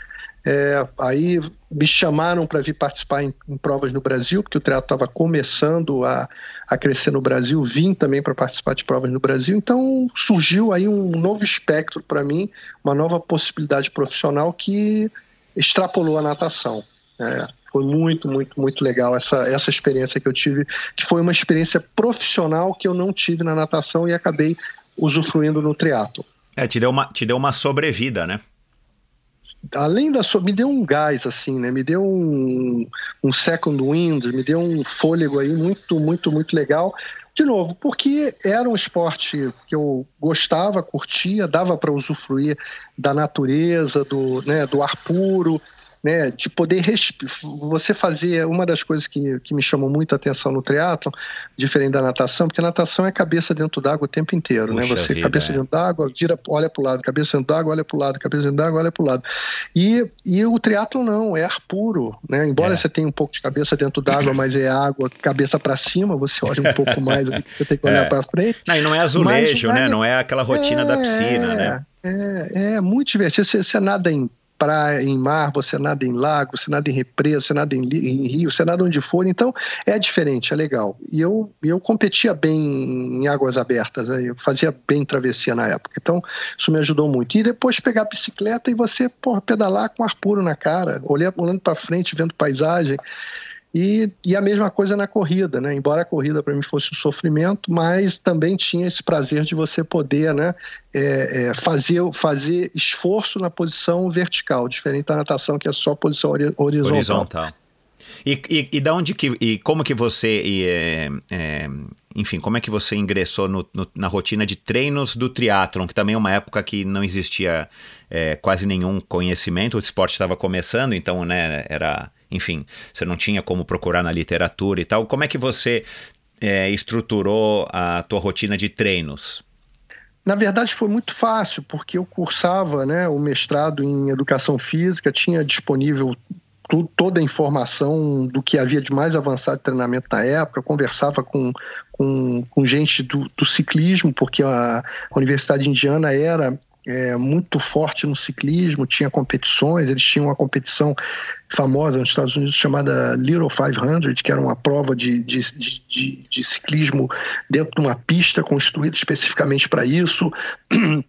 é, aí me chamaram para vir participar em, em, provas no Brasil, porque o triatlo estava começando a, a crescer no Brasil, vim também para participar de provas no Brasil, então surgiu aí um novo espectro para mim, uma nova possibilidade profissional que extrapolou a natação. É, foi muito, muito, muito legal essa, essa experiência que eu tive, que foi uma experiência profissional que eu não tive na natação e acabei usufruindo no triatlo. É, te deu uma, te deu uma sobrevida, né? além da sua, me deu um gás assim, né? Me deu um, um second wind, me deu um fôlego aí muito, muito, muito legal. De novo, porque era um esporte que eu gostava, curtia, dava para usufruir da natureza, do, né, do ar puro, né, de poder você fazer uma das coisas que, que me chamou muito a atenção no triatlo, diferente da natação, porque natação é cabeça dentro d'água o tempo inteiro, né? Puxa né? Você vida, cabeça é. dentro d'água, vira, olha para o lado, cabeça dentro d'água, olha para o lado, cabeça dentro d'água, olha para o lado. E, e o triatlo não, é ar puro, né? Embora é. você tenha um pouco de cabeça dentro d'água, mas é água, cabeça para cima, você olha um pouco mais, você tem que olhar é. para frente. Não, e não é azulejo, mas, né? Não é aquela rotina da piscina, né? É, é muito divertido. Você, você nada em praia, em mar, você nada em lago, você nada em represa, você nada em, em, rio, você nada onde for. Então é diferente, é legal. E eu, eu competia bem em águas abertas, né? eu fazia bem travessia na época. Então isso me ajudou muito. E depois pegar a bicicleta e você porra, pedalar com ar puro na cara, olhando para frente, vendo paisagem. E, e, a mesma coisa na corrida, né? Embora a corrida para mim fosse um sofrimento, mas também tinha esse prazer de você poder, né? É, é, fazer, fazer esforço na posição vertical, diferente da natação que é só posição horizontal. Horizontal. E, e, e da onde que e como que você e, é, é, enfim como é que você ingressou no, no, na rotina de treinos do triatlon que também é uma época que não existia é, quase nenhum conhecimento o esporte estava começando então né era enfim, você não tinha como procurar na literatura e tal. Como é que você é, estruturou a tua rotina de treinos? Na verdade, foi muito fácil, porque eu cursava né, o mestrado em educação física, tinha disponível toda a informação do que havia de mais avançado de treinamento na época, conversava com, com, com gente do, do, ciclismo, porque a, a Universidade Indiana era é, muito forte no ciclismo, tinha competições, eles tinham uma competição famosa nos Estados Unidos chamada Little 500, que era uma prova de, de, de, de ciclismo dentro de uma pista construída especificamente para isso.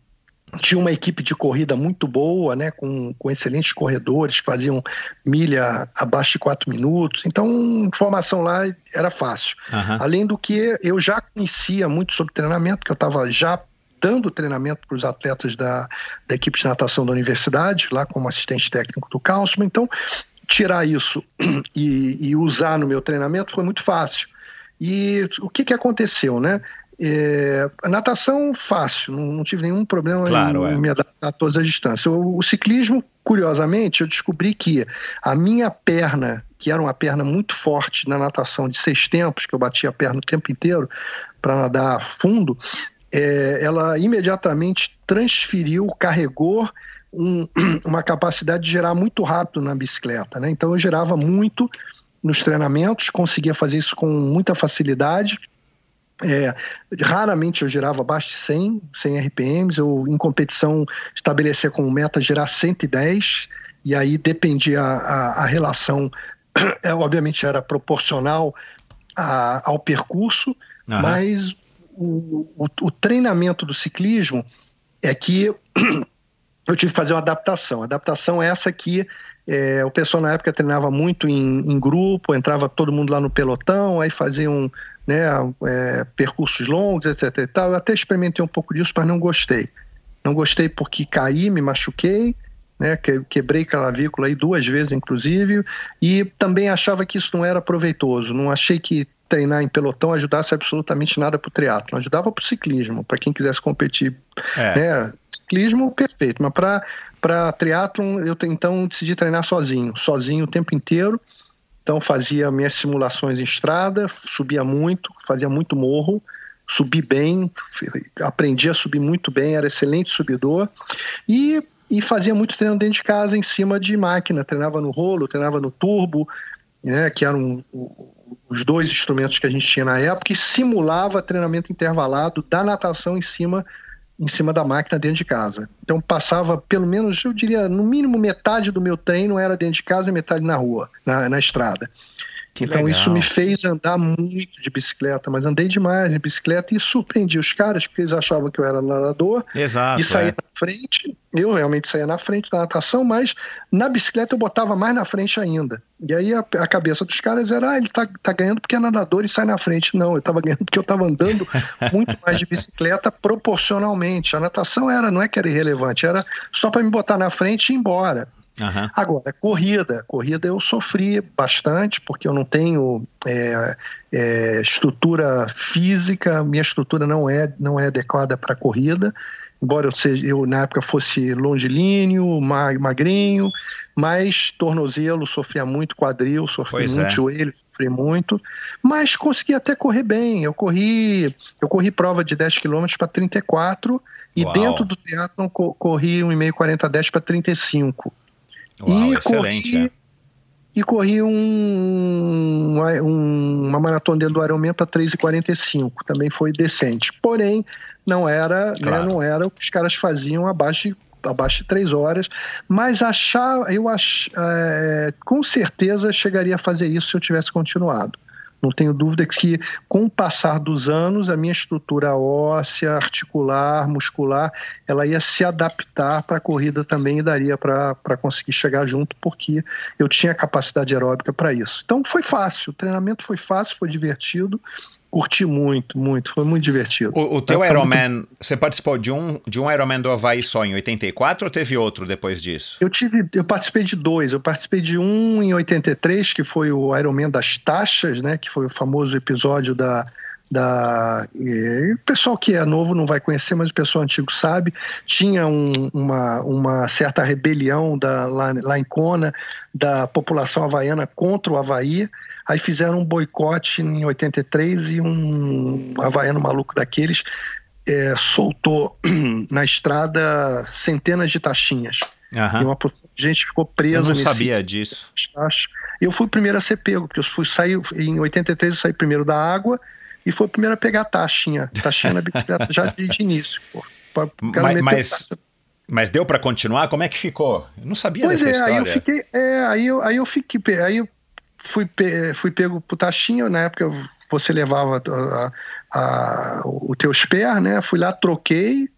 tinha uma equipe de corrida muito boa, né, com, com excelentes corredores que faziam milha abaixo de quatro minutos. Então, formação lá era fácil. Uhum. Além do que eu já conhecia muito sobre treinamento, porque eu estava já dando treinamento para os atletas da, da equipe de natação da universidade, lá como assistente técnico do Councilman. Então, tirar isso e, e, usar no meu treinamento foi muito fácil. E o que, que aconteceu, né? É, natação fácil, não, não, tive nenhum problema claro, em, é. me adaptar a todas as distâncias. O, o, ciclismo, curiosamente, eu descobri que a minha perna, que era uma perna muito forte na natação de seis tempos, que eu batia a perna o tempo inteiro para nadar fundo, é, ela imediatamente transferiu, carregou um, uma capacidade de gerar muito rápido na bicicleta. Né? Então eu gerava muito nos treinamentos, conseguia fazer isso com muita facilidade. É, raramente eu gerava abaixo de 100, 100 RPMs, eu em competição estabelecia como meta gerar 110, e aí dependia a, a, a relação, é, obviamente era proporcional a, ao percurso, uhum. mas o, o, o treinamento do ciclismo é que eu tive que fazer uma adaptação. A adaptação é essa aqui, é, o pessoal na época treinava muito em, em, grupo, entrava todo mundo lá no pelotão, aí faziam né, é, percursos longos, etc. E tal. Eu até experimentei um pouco disso, mas não gostei. Não gostei porque caí, me machuquei, né, quebrei clavícula aí duas vezes, inclusive, e também achava que isso não era proveitoso. Não achei que treinar em pelotão ajudasse absolutamente nada para o triatlo. Ajudava para o ciclismo, para quem quisesse competir. É. Né? Ciclismo, perfeito. Mas para triatlon, eu então decidi treinar sozinho. Sozinho o tempo inteiro. Então fazia minhas simulações em estrada, subia muito, fazia muito morro, subi bem, aprendi a subir muito bem, era excelente subidor. E e fazia muito treino dentro de casa, em cima de máquina. Treinava no rolo, treinava no turbo, né, que eram os dois instrumentos que a gente tinha na época, e simulava treinamento intervalado da natação em cima em cima da máquina dentro de casa. Então passava pelo menos, eu diria, no mínimo metade do meu treino era dentro de casa e metade na rua, na, na estrada. Então legal. isso me fez andar muito de bicicleta, mas andei demais de bicicleta e surpreendi os caras, porque eles achavam que eu era nadador Exato, e saía é. na frente. Eu realmente saía na frente da natação, mas na bicicleta eu botava mais na frente ainda. E aí a, a cabeça dos caras era, ah, ele tá, tá ganhando porque é nadador e sai na frente. Não, eu tava ganhando porque eu tava andando muito mais de bicicleta proporcionalmente. A natação era, não é que era irrelevante, era só para me botar na frente e ir embora. Uhum. Agora, corrida. Corrida eu sofri bastante, porque eu não tenho é, é, estrutura física, minha estrutura não é, não é adequada para corrida. Embora eu, seja, eu, na época, fosse longilíneo, magrinho, mas tornozelo, sofria muito, quadril, sofri pois muito, é. joelho, sofri muito, mas consegui até correr bem. Eu corri, eu corri prova de 10 km para 34 e Uau. dentro do triatlon corri 1,5 40 10 para 35. Uau, e corri, é. e corri um, um, uma maratona dentro do Ironman para 3,45. Também foi decente. Porém, não era, né, claro. né, não era o que os caras faziam abaixo de abaixo de três horas, mas achar, eu ach, é, com certeza chegaria a fazer isso se eu tivesse continuado. Não tenho dúvida que, com o passar dos anos, a minha estrutura óssea, articular, muscular, ela ia se adaptar para a corrida também e daria para conseguir chegar junto, porque eu tinha capacidade aeróbica para isso. Então foi fácil, o treinamento foi fácil, foi divertido curti muito, muito, foi muito divertido. O, o teu Ironman, muito... você participou de um, de um Ironman do Havaí só em 84 ou teve outro depois disso? Eu tive, eu participei de dois, eu participei de um em 83, que foi o Ironman das taxas, né, que foi o famoso episódio da da o pessoal que é novo não vai conhecer, mas o pessoal antigo sabe. Tinha um, uma, uma certa rebelião da, lá, lá em Kona da população havaiana contra o Havaí. Aí fizeram um boicote em 83 e um havaiano maluco daqueles é, soltou na estrada centenas de taxinhas. Uhum. E uma gente ficou presa. Eu não sabia disso. Eu fui o primeiro a ser pego, porque eu fui sair em 83 eu saí primeiro da água e foi o primeiro a pegar a taxinha, taxinha na bicicleta já de, de início. Pô, mas, mas, mas, deu para continuar? Como é que ficou? Eu não sabia pois dessa é, história. Aí eu fiquei, é, aí eu, aí eu fiquei, aí eu fui, fui pego pro taxinha, na época você levava a, a, o teu spare, né? Fui lá, troquei,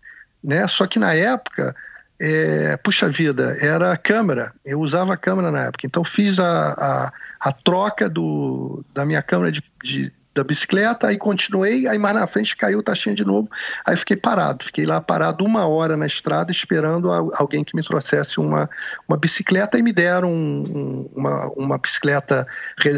né? Só que na época, é, puxa vida, era câmera. Eu usava a câmera na época. Então fiz a, a, a troca do, da minha câmera de, de da bicicleta, aí continuei, aí mais na frente caiu o taxinha de novo, aí fiquei parado, fiquei lá parado uma hora na estrada esperando alguém que me trouxesse uma, uma bicicleta e me deram um, uma, uma bicicleta,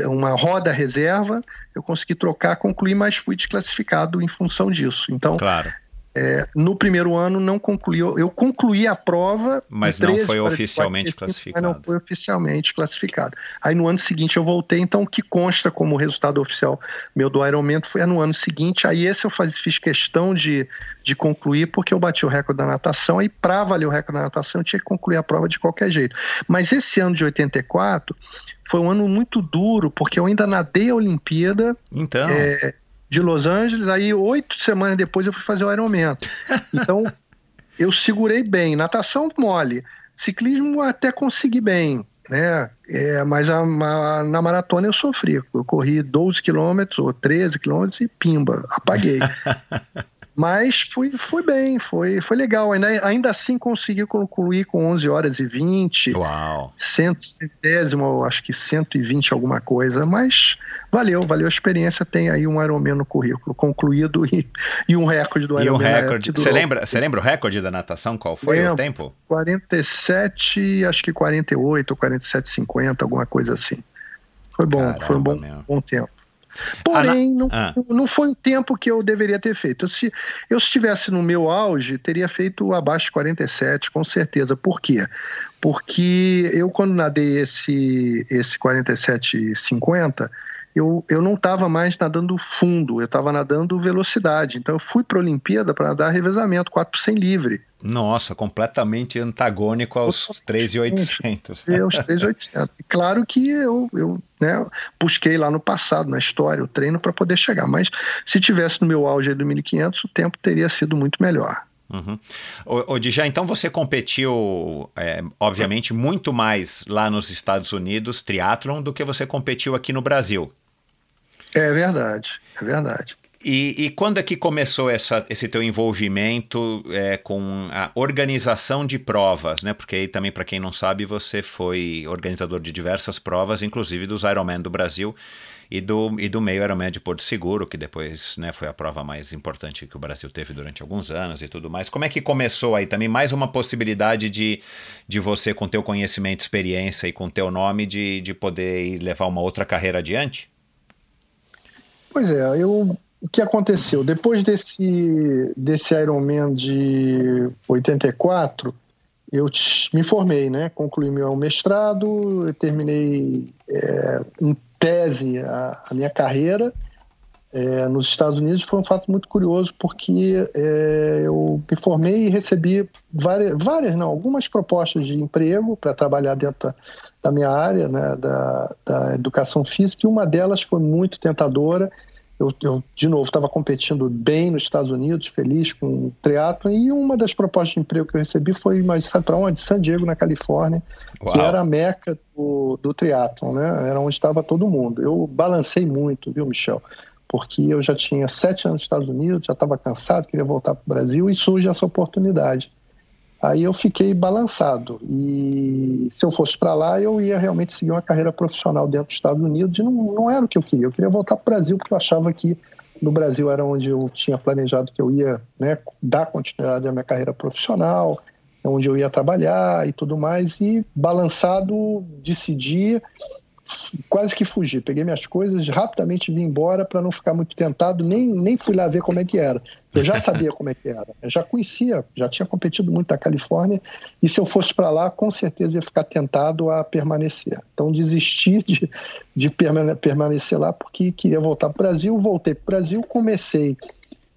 uma roda reserva, eu consegui trocar, concluir, mas fui desclassificado em função disso. Então, claro. É, no primeiro ano não concluí, eu concluí a prova, mas 13, não foi oficialmente classificado. Mas não foi oficialmente classificado. Aí no ano seguinte eu voltei, então o que consta como resultado oficial meu do Ironman foi no ano seguinte. Aí esse eu faz, fiz questão de, de concluir porque eu bati o recorde da natação e para valer o recorde da natação eu tinha que concluir a prova de qualquer jeito. Mas esse ano de 84 foi um ano muito duro porque eu ainda nadei a Olimpíada. Então. É, de Los Angeles, aí oito semanas depois eu fui fazer o Ironman. Então, eu segurei bem. Natação mole. Ciclismo até consegui bem, né? É, mas a, a, na maratona eu sofri. Eu corri 12 quilômetros ou 13 quilômetros e pimba, apaguei. Mas fui, fui bem, foi, foi legal. Ainda, ainda assim consegui concluir com 11 horas e 20. Uau! Centésimo, acho que 120 alguma coisa. Mas valeu, valeu a experiência. Tem aí um Ironman no currículo concluído e, e um recorde do Ironman. E um recorde. Você lembra, você lembra o recorde da natação? Qual foi Lembro, o tempo? 47, acho que 48 ou 47,50, alguma coisa assim. Foi bom, Caramba, foi um bom, bom tempo. Porém, não, ah. não foi o tempo que eu deveria ter feito. Eu, se eu estivesse no meu auge, teria feito abaixo de 47, com certeza. Por quê? Porque eu, quando nadei esse, esse 47,50, eu, eu não estava mais nadando fundo, eu estava nadando velocidade. Então eu fui para a Olimpíada para nadar revezamento, 4 por 100 livre. Nossa, completamente antagônico aos 3,800. É, os 3,800. Claro que eu, eu né, busquei lá no passado, na história, o treino para poder chegar. Mas se tivesse no meu auge de 1.500, o tempo teria sido muito melhor. Uhum. O, o Dijá, então você competiu, é, obviamente, muito mais lá nos Estados Unidos, triatlon, do que você competiu aqui no Brasil. É verdade, é verdade. E, e, quando é que começou essa, esse teu envolvimento é, com a organização de provas, né? Porque aí também, para quem não sabe, você foi organizador de diversas provas, inclusive dos Ironman do Brasil e do, e do meio Ironman de Porto Seguro, que depois né, foi a prova mais importante que o Brasil teve durante alguns anos e tudo mais. Como é que começou aí também mais uma possibilidade de, de você, com teu conhecimento, experiência e com teu nome, de, de poder levar uma outra carreira adiante? Pois é, eu o que aconteceu? Depois desse, desse Ironman de 84, eu me formei, né? Concluí meu mestrado, terminei é, em tese a, a minha carreira é, nos Estados Unidos. Foi um fato muito curioso, porque é, eu me formei e recebi várias, várias não, algumas propostas de emprego para trabalhar dentro da, da minha área, né? Da, da educação física, e uma delas foi muito tentadora eu, eu de novo, estava competindo bem nos Estados Unidos, feliz com o triatlo e uma das propostas de emprego que eu recebi foi, mas sabe para onde? San Diego, na Califórnia, Uau. que era a meca do, do triatlon, né? Era onde estava todo mundo. Eu balancei muito, viu, Michel? Porque eu já tinha sete anos nos Estados Unidos, já estava cansado, queria voltar para o Brasil e surge essa oportunidade. Aí eu fiquei balançado. E se eu fosse para lá, eu ia realmente seguir uma carreira profissional dentro dos Estados Unidos. E não, não era o que eu queria. Eu queria voltar para o Brasil, porque eu achava que no Brasil era onde eu tinha planejado que eu ia né, dar continuidade à minha carreira profissional, onde eu ia trabalhar e tudo mais. E balançado, decidi quase que fugi. Peguei minhas coisas, rapidamente vim embora para não ficar muito tentado, nem, nem fui lá ver como é que era. Eu já sabia como é que era, eu já conhecia, já tinha competido muito na Califórnia, e se eu fosse para lá, com certeza ia ficar tentado a permanecer. Então desisti de, de permanecer lá porque queria voltar para o Brasil, voltei para o Brasil, comecei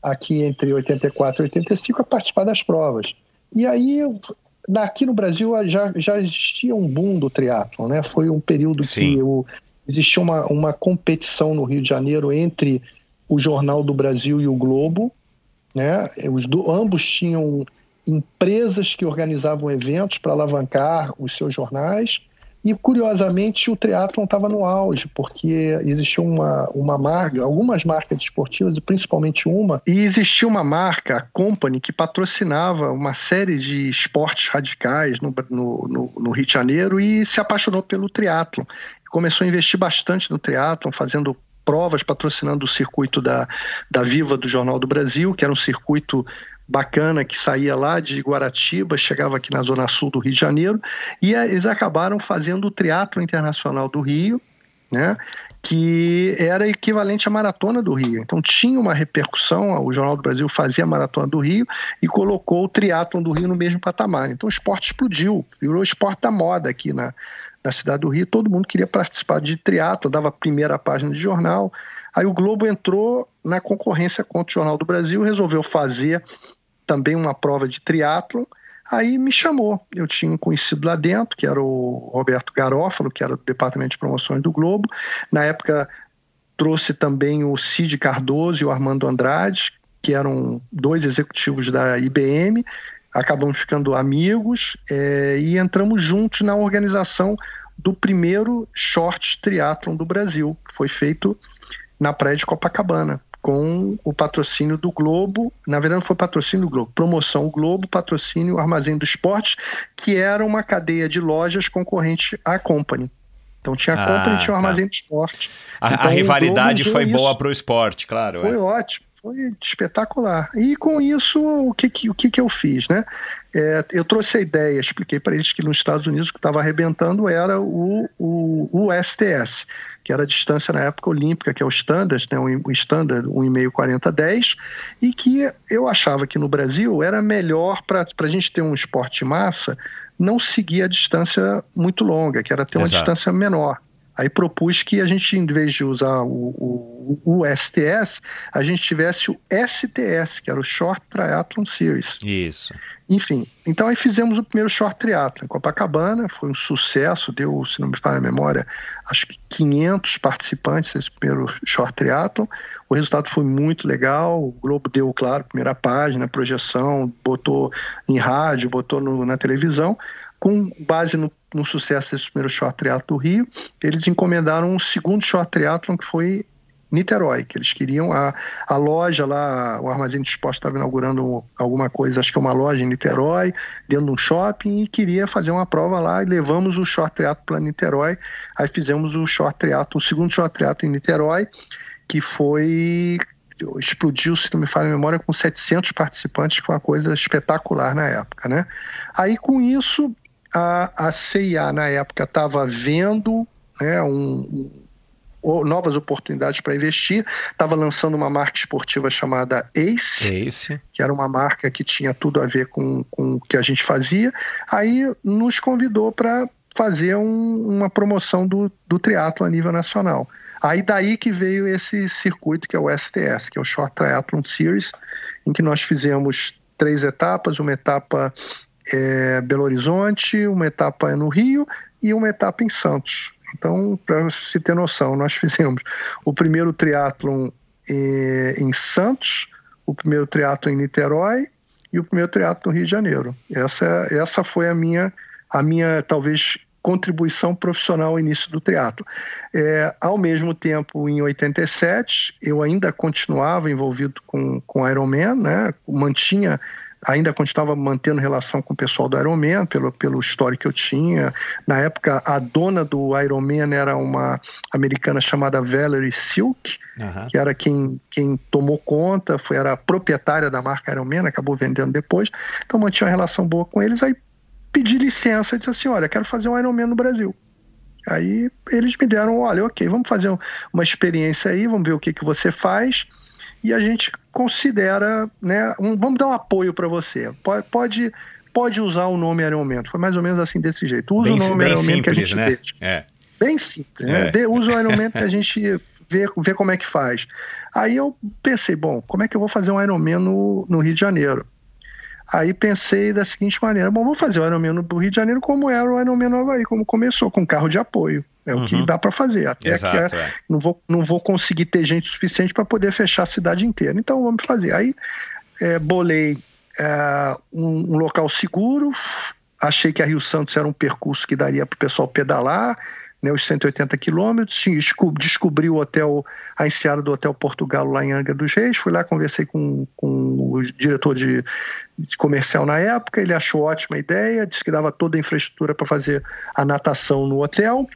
aqui entre 84 e 85 a participar das provas. E aí Aqui no Brasil já, já existia um boom do triatlo, né? Foi um período Sim. que o, existia uma, uma competição no Rio de Janeiro entre o Jornal do Brasil e o Globo, né? Os do, ambos tinham empresas que organizavam eventos para alavancar os seus jornais e curiosamente o triatlon estava no auge, porque existia uma, uma marca, algumas marcas esportivas, e principalmente uma, e existia uma marca, a Company, que patrocinava uma série de esportes radicais no, no, no, no Rio de Janeiro e se apaixonou pelo triatlon. Começou a investir bastante no triatlon, fazendo provas, patrocinando o circuito da, da Viva do Jornal do Brasil, que era um circuito bacana que saía lá de Guaratiba, chegava aqui na zona sul do Rio de Janeiro, e eles acabaram fazendo o Teatro Internacional do Rio, né? que era equivalente à Maratona do Rio. Então tinha uma repercussão, o Jornal do Brasil fazia a Maratona do Rio e colocou o triatlon do Rio no mesmo patamar. Então o esporte explodiu, virou esporte da moda aqui na, na cidade do Rio, todo mundo queria participar de triatlo, dava a primeira página de jornal. Aí o Globo entrou na concorrência contra o Jornal do Brasil, resolveu fazer também uma prova de triatlon, aí me chamou. Eu tinha um conhecido lá dentro, que era o Roberto Garófalo, que era do Departamento de Promoções do Globo. Na época trouxe também o Cid Cardoso e o Armando Andrade, que eram dois executivos da IBM, acabamos ficando amigos é, e entramos juntos na organização do primeiro short triatlon do Brasil, que foi feito na praia de Copacabana com o patrocínio do Globo. Na verdade, não foi patrocínio do Globo, promoção Globo, patrocínio Armazém do Esporte, que era uma cadeia de lojas concorrente à Company. Então tinha a Company e tinha o tá. Armazém do Esporte. A, então, a rivalidade foi isso. boa para o esporte, claro. Foi é. ótimo, foi espetacular. E com isso, o que, que, o que, que eu fiz? Né? É, eu trouxe a ideia, expliquei para eles que nos Estados Unidos o que estava arrebentando era o, o, o STS, que era a distância na época olímpica, que é o standard, né, o standard 1,5 40 10, e que eu achava que no Brasil era melhor para a gente ter um esporte de massa não seguir a distância muito longa, que era ter uma Exato. distância menor. Aí propus que a gente, em vez de usar o, o, o STS, a gente tivesse o STS, que era o Short Triathlon Series. Isso. Enfim, então aí fizemos o primeiro Short Triathlon em Copacabana, foi um sucesso, deu, se não me falha a memória, acho que 500 participantes esse primeiro Short Triathlon. O resultado foi muito legal, o Globo deu, claro, primeira página, projeção, botou em rádio, botou no, na televisão. Com base no, no sucesso desse primeiro Short Triathlon do Rio, eles encomendaram um segundo Short Triathlon que foi Niterói, que eles queriam a, a loja lá, o Armazém de Esporte estava inaugurando alguma coisa, acho que é uma loja em Niterói, dentro de um shopping, e queria fazer uma prova lá, e levamos o short triatlo para Niterói, aí fizemos o short triatlo, o segundo short triatlo em Niterói, que foi explodiu, se não me falha a memória, com 700 participantes, que foi uma coisa espetacular na época, né? Aí com isso a, a CIA na época estava vendo né, um, um, novas oportunidades para investir, estava lançando uma marca esportiva chamada Ace, Ace, que era uma marca que tinha tudo a ver com, com o que a gente fazia. Aí nos convidou para fazer um, uma promoção do, do triatlo a nível nacional. Aí daí que veio esse circuito que é o STS, que é o Short Triathlon Series, em que nós fizemos três etapas, uma etapa é, Belo Horizonte, uma etapa no Rio e uma etapa em Santos. Então, para se ter noção, nós fizemos o primeiro triatlon é, em Santos, o primeiro triatlon em Niterói e o primeiro triatlon no Rio de Janeiro. Essa, essa foi a minha, a minha talvez contribuição profissional ao início do triatlo. É, ao mesmo tempo, em 87, eu ainda continuava envolvido com, com Ironman, né? mantinha ainda continuava mantendo relação com o pessoal do Ironman, pelo, pelo histórico que eu tinha. Na época, a dona do Ironman era uma americana chamada Valerie Silk, uhum. que era quem, quem tomou conta, foi, era a proprietária da marca Ironman, acabou vendendo depois. Então, mantinha uma relação boa com eles. Aí pedi licença e disse assim, olha, quero fazer um Ironman no Brasil. Aí eles me deram, olha, ok, vamos fazer uma experiência aí, vamos ver o que, que você faz e a gente considera, né, um, vamos dar um apoio para você. Pode, pode, pode usar o nome Ironman. Foi mais ou menos assim desse jeito. Usa bem, o nome Ironman que a gente né? deixa. É. Bem simples, né? É. De, usa o que a gente vê, vê como é que faz. Aí eu pensei, bom, como é que eu vou fazer um Ironman no, no Rio de Janeiro? Aí pensei da seguinte maneira: bom, vou fazer o Ironman no Rio de Janeiro como era o Ironman no Havaí, como começou, com carro de apoio. É uhum. o que dá para fazer. Até Exato, que é, é. não, vou, não vou conseguir ter gente suficiente para poder fechar a cidade inteira. Então vamos fazer. Aí é, bolei é, um, um, local seguro, achei que a Rio Santos era um percurso que daria para o pessoal pedalar. Né, os 180 quilômetros, descobri o hotel, a enseada do Hotel Portugal lá em Angra dos Reis, fui lá, conversei com, com o diretor de, de comercial na época, ele achou ótima ideia, disse que dava toda a infraestrutura para fazer a natação no hotel,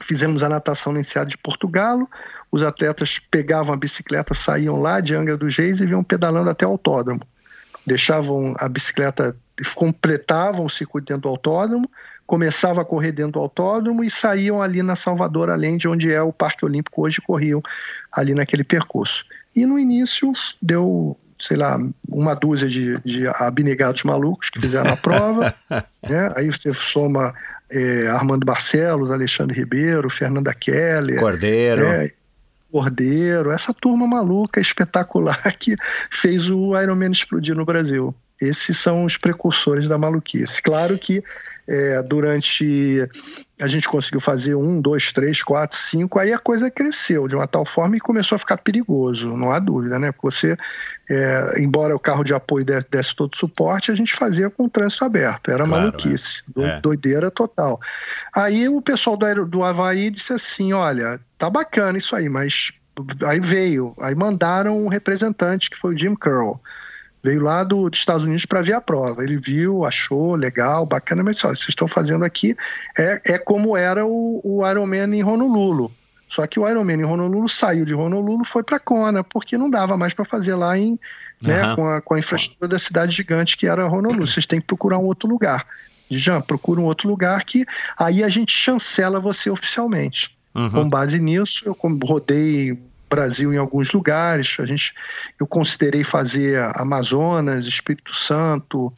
fizemos a natação na enseada de Portugal, os atletas pegavam a bicicleta, saíam lá de Angra dos Reis e vinham pedalando até o autódromo, deixavam a bicicleta, completavam o circuito dentro do autódromo, começavam a correr dentro do autódromo e saíam ali na Salvador, além de onde é o Parque Olímpico hoje, corriam ali naquele percurso. E no início deu, sei lá, uma dúzia de, de abnegados malucos que fizeram a prova, né? aí você soma é, Armando Barcelos, Alexandre Ribeiro, Fernanda Keller, Cordeiro. Né? Cordeiro, essa turma maluca, espetacular, que fez o Ironman explodir no Brasil. Esses são os precursores da maluquice. Claro que é, durante. A gente conseguiu fazer um, dois, três, quatro, cinco, aí a coisa cresceu de uma tal forma e começou a ficar perigoso, não há dúvida, né? Porque você, é, embora o carro de apoio desse, desse, todo suporte, a gente fazia com o trânsito aberto, era claro, maluquice, é. doideira total. Aí o pessoal do, do Havaí disse assim: olha, tá bacana isso aí, mas aí veio, aí mandaram um representante que foi o Jim Curl. Veio lá do, dos Estados Unidos para ver a prova. Ele viu, achou legal, bacana, mas olha, vocês estão fazendo aqui é, é como era o, o Ironman em Honolulu. Só que o Ironman em Honolulu saiu de Honolulu foi para Kona, porque não dava mais para fazer lá em, né, uhum. com, a, com a infraestrutura da cidade gigante que era Honolulu. Vocês têm que procurar um outro lugar. Já procura um outro lugar que aí a gente chancela você oficialmente. Uhum. Com base nisso, eu rodei Brasil em alguns lugares. A gente, eu considerei fazer Amazonas, Espírito Santo.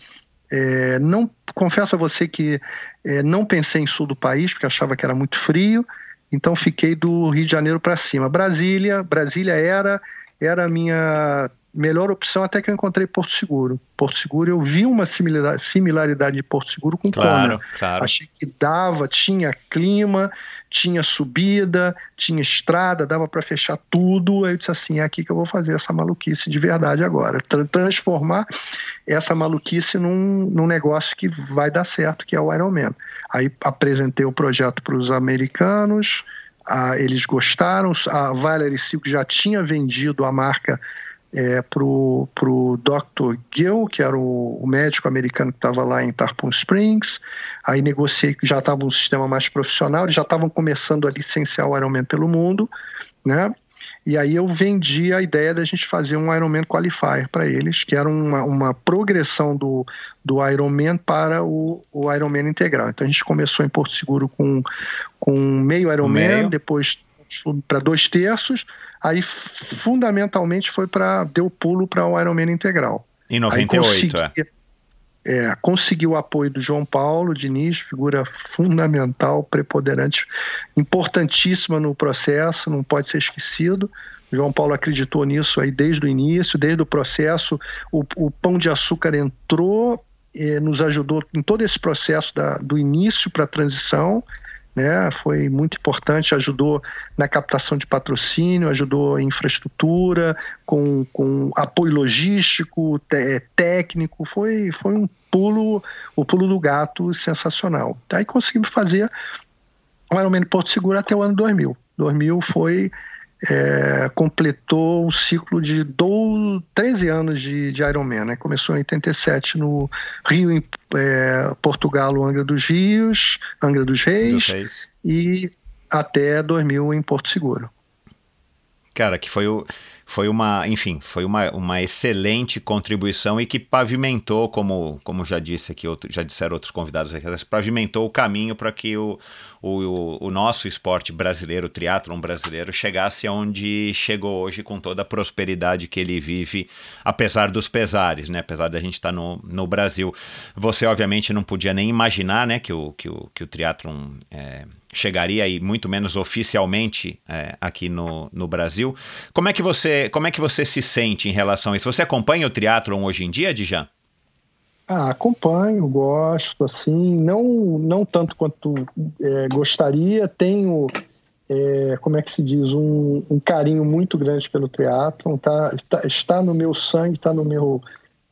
É, não confesso a você que é, não pensei em sul do país porque achava que era muito frio. Então fiquei do Rio de Janeiro para cima. Brasília, Brasília era era a minha melhor opção até que eu encontrei Porto Seguro. Porto Seguro, eu vi uma similaridade de Porto Seguro com claro, Kona. Claro. Achei que dava, tinha clima, tinha subida, tinha estrada, dava para fechar tudo. Aí eu disse assim: é aqui que eu vou fazer essa maluquice de verdade agora. Transformar essa maluquice num, num negócio que vai dar certo, que é o Ironman. Aí apresentei o projeto para os americanos, eles gostaram. A Valerie Silk já tinha vendido a marca é, para o Dr. Gill, que era o, o médico americano que estava lá em Tarpon Springs. Aí negociei que já estava um sistema mais profissional, eles já estavam começando a licenciar o Ironman pelo mundo, né? E aí eu vendi a ideia da gente fazer um Ironman Qualifier para eles, que era uma, uma progressão do, do Ironman para o, o Ironman integral. Então a gente começou em Porto Seguro com, com meio Ironman, meio. depois para dois terços, aí fundamentalmente foi para deu pulo para o Ironman integral. Em 98, consegui, é. É. Consegui o apoio do João Paulo Diniz, figura fundamental, preponderante, importantíssima no processo, não pode ser esquecido. O João Paulo acreditou nisso aí desde o início, desde o processo. O, o Pão de Açúcar entrou, eh, nos ajudou em todo esse processo da, do início para a transição né? Foi muito importante, ajudou na captação de patrocínio, ajudou em infraestrutura, com, com apoio logístico, é, técnico, foi, foi um pulo, o pulo do gato sensacional. Aí conseguimos fazer o Ironman Porto Seguro até o ano 2000. 2000 foi é, completou o ciclo de 12, 13 anos de, de Ironman. Né? Começou em 87 no Rio, em é, Portugal, Angra dos Rios, Angra dos Reis, dos Reis, e até 2000 em Porto Seguro. Cara, que foi o foi uma, enfim, foi uma, uma excelente contribuição e que pavimentou, como, como já disse aqui, outro, já disseram outros convidados aqui, pavimentou o caminho para que o, o, o nosso esporte brasileiro, o triatlon brasileiro, chegasse aonde chegou hoje com toda a prosperidade que ele vive, apesar dos pesares, né? Apesar da gente estar tá no, no Brasil. Você, obviamente, não podia nem imaginar, né, que o, que o, que o triatlon... É, chegaria aí muito menos oficialmente é, aqui no, no Brasil. Como é que você como é que você se sente em relação a isso? Você acompanha o triatlon hoje em dia, Dijan? Ah, acompanho, gosto, assim, não não tanto quanto é, gostaria. Tenho, é, como é que se diz, um, um, carinho muito grande pelo triatlon. Tá, está, está no meu sangue, está no meu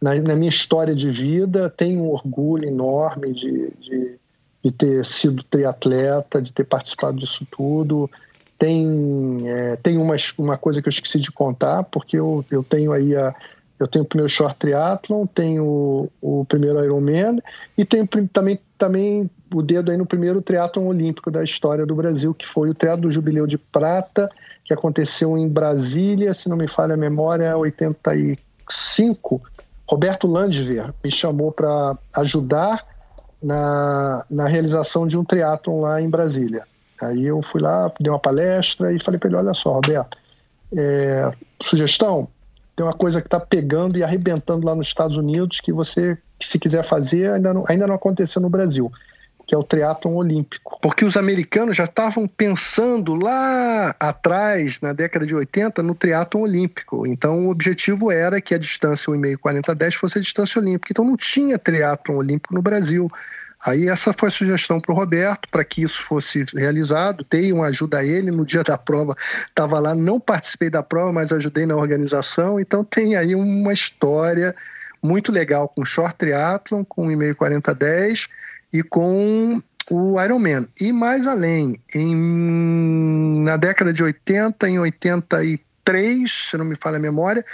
na, na, minha história de vida. Tenho um orgulho enorme de, de de ter sido triatleta, de ter participado disso tudo. Tem, é, tem uma, uma coisa que eu esqueci de contar, porque eu, eu tenho aí a, eu tenho o primeiro short triathlon, tenho o, primeiro Ironman e tenho também, também o dedo aí no primeiro triatlon olímpico da história do Brasil, que foi o triatlo do Jubileu de Prata, que aconteceu em Brasília, se não me falha a memória, 85. Roberto Landver me chamou para ajudar na, na realização de um triatlon lá em Brasília. Aí eu fui lá, dei uma palestra e falei para ele, olha só, Roberto, é, sugestão, tem uma coisa que está pegando e arrebentando lá nos Estados Unidos que você, se quiser fazer, ainda não, ainda não aconteceu no Brasil que é o triatlon olímpico. Porque os americanos já estavam pensando lá atrás, na década de 80, no triatlon olímpico. Então o objetivo era que a distância 1,5 40 10 fosse a distância olímpica. Então não tinha triatlon olímpico no Brasil. Aí essa foi a sugestão para o Roberto, para que isso fosse realizado. Dei uma ajuda a ele no dia da prova, estava lá, não participei da prova, mas ajudei na organização. Então tem aí uma história muito legal com short triathlon, com 1,5 40 10 e com o Ironman. E mais além, em, na década de 80, em 83, se não me falha a memória,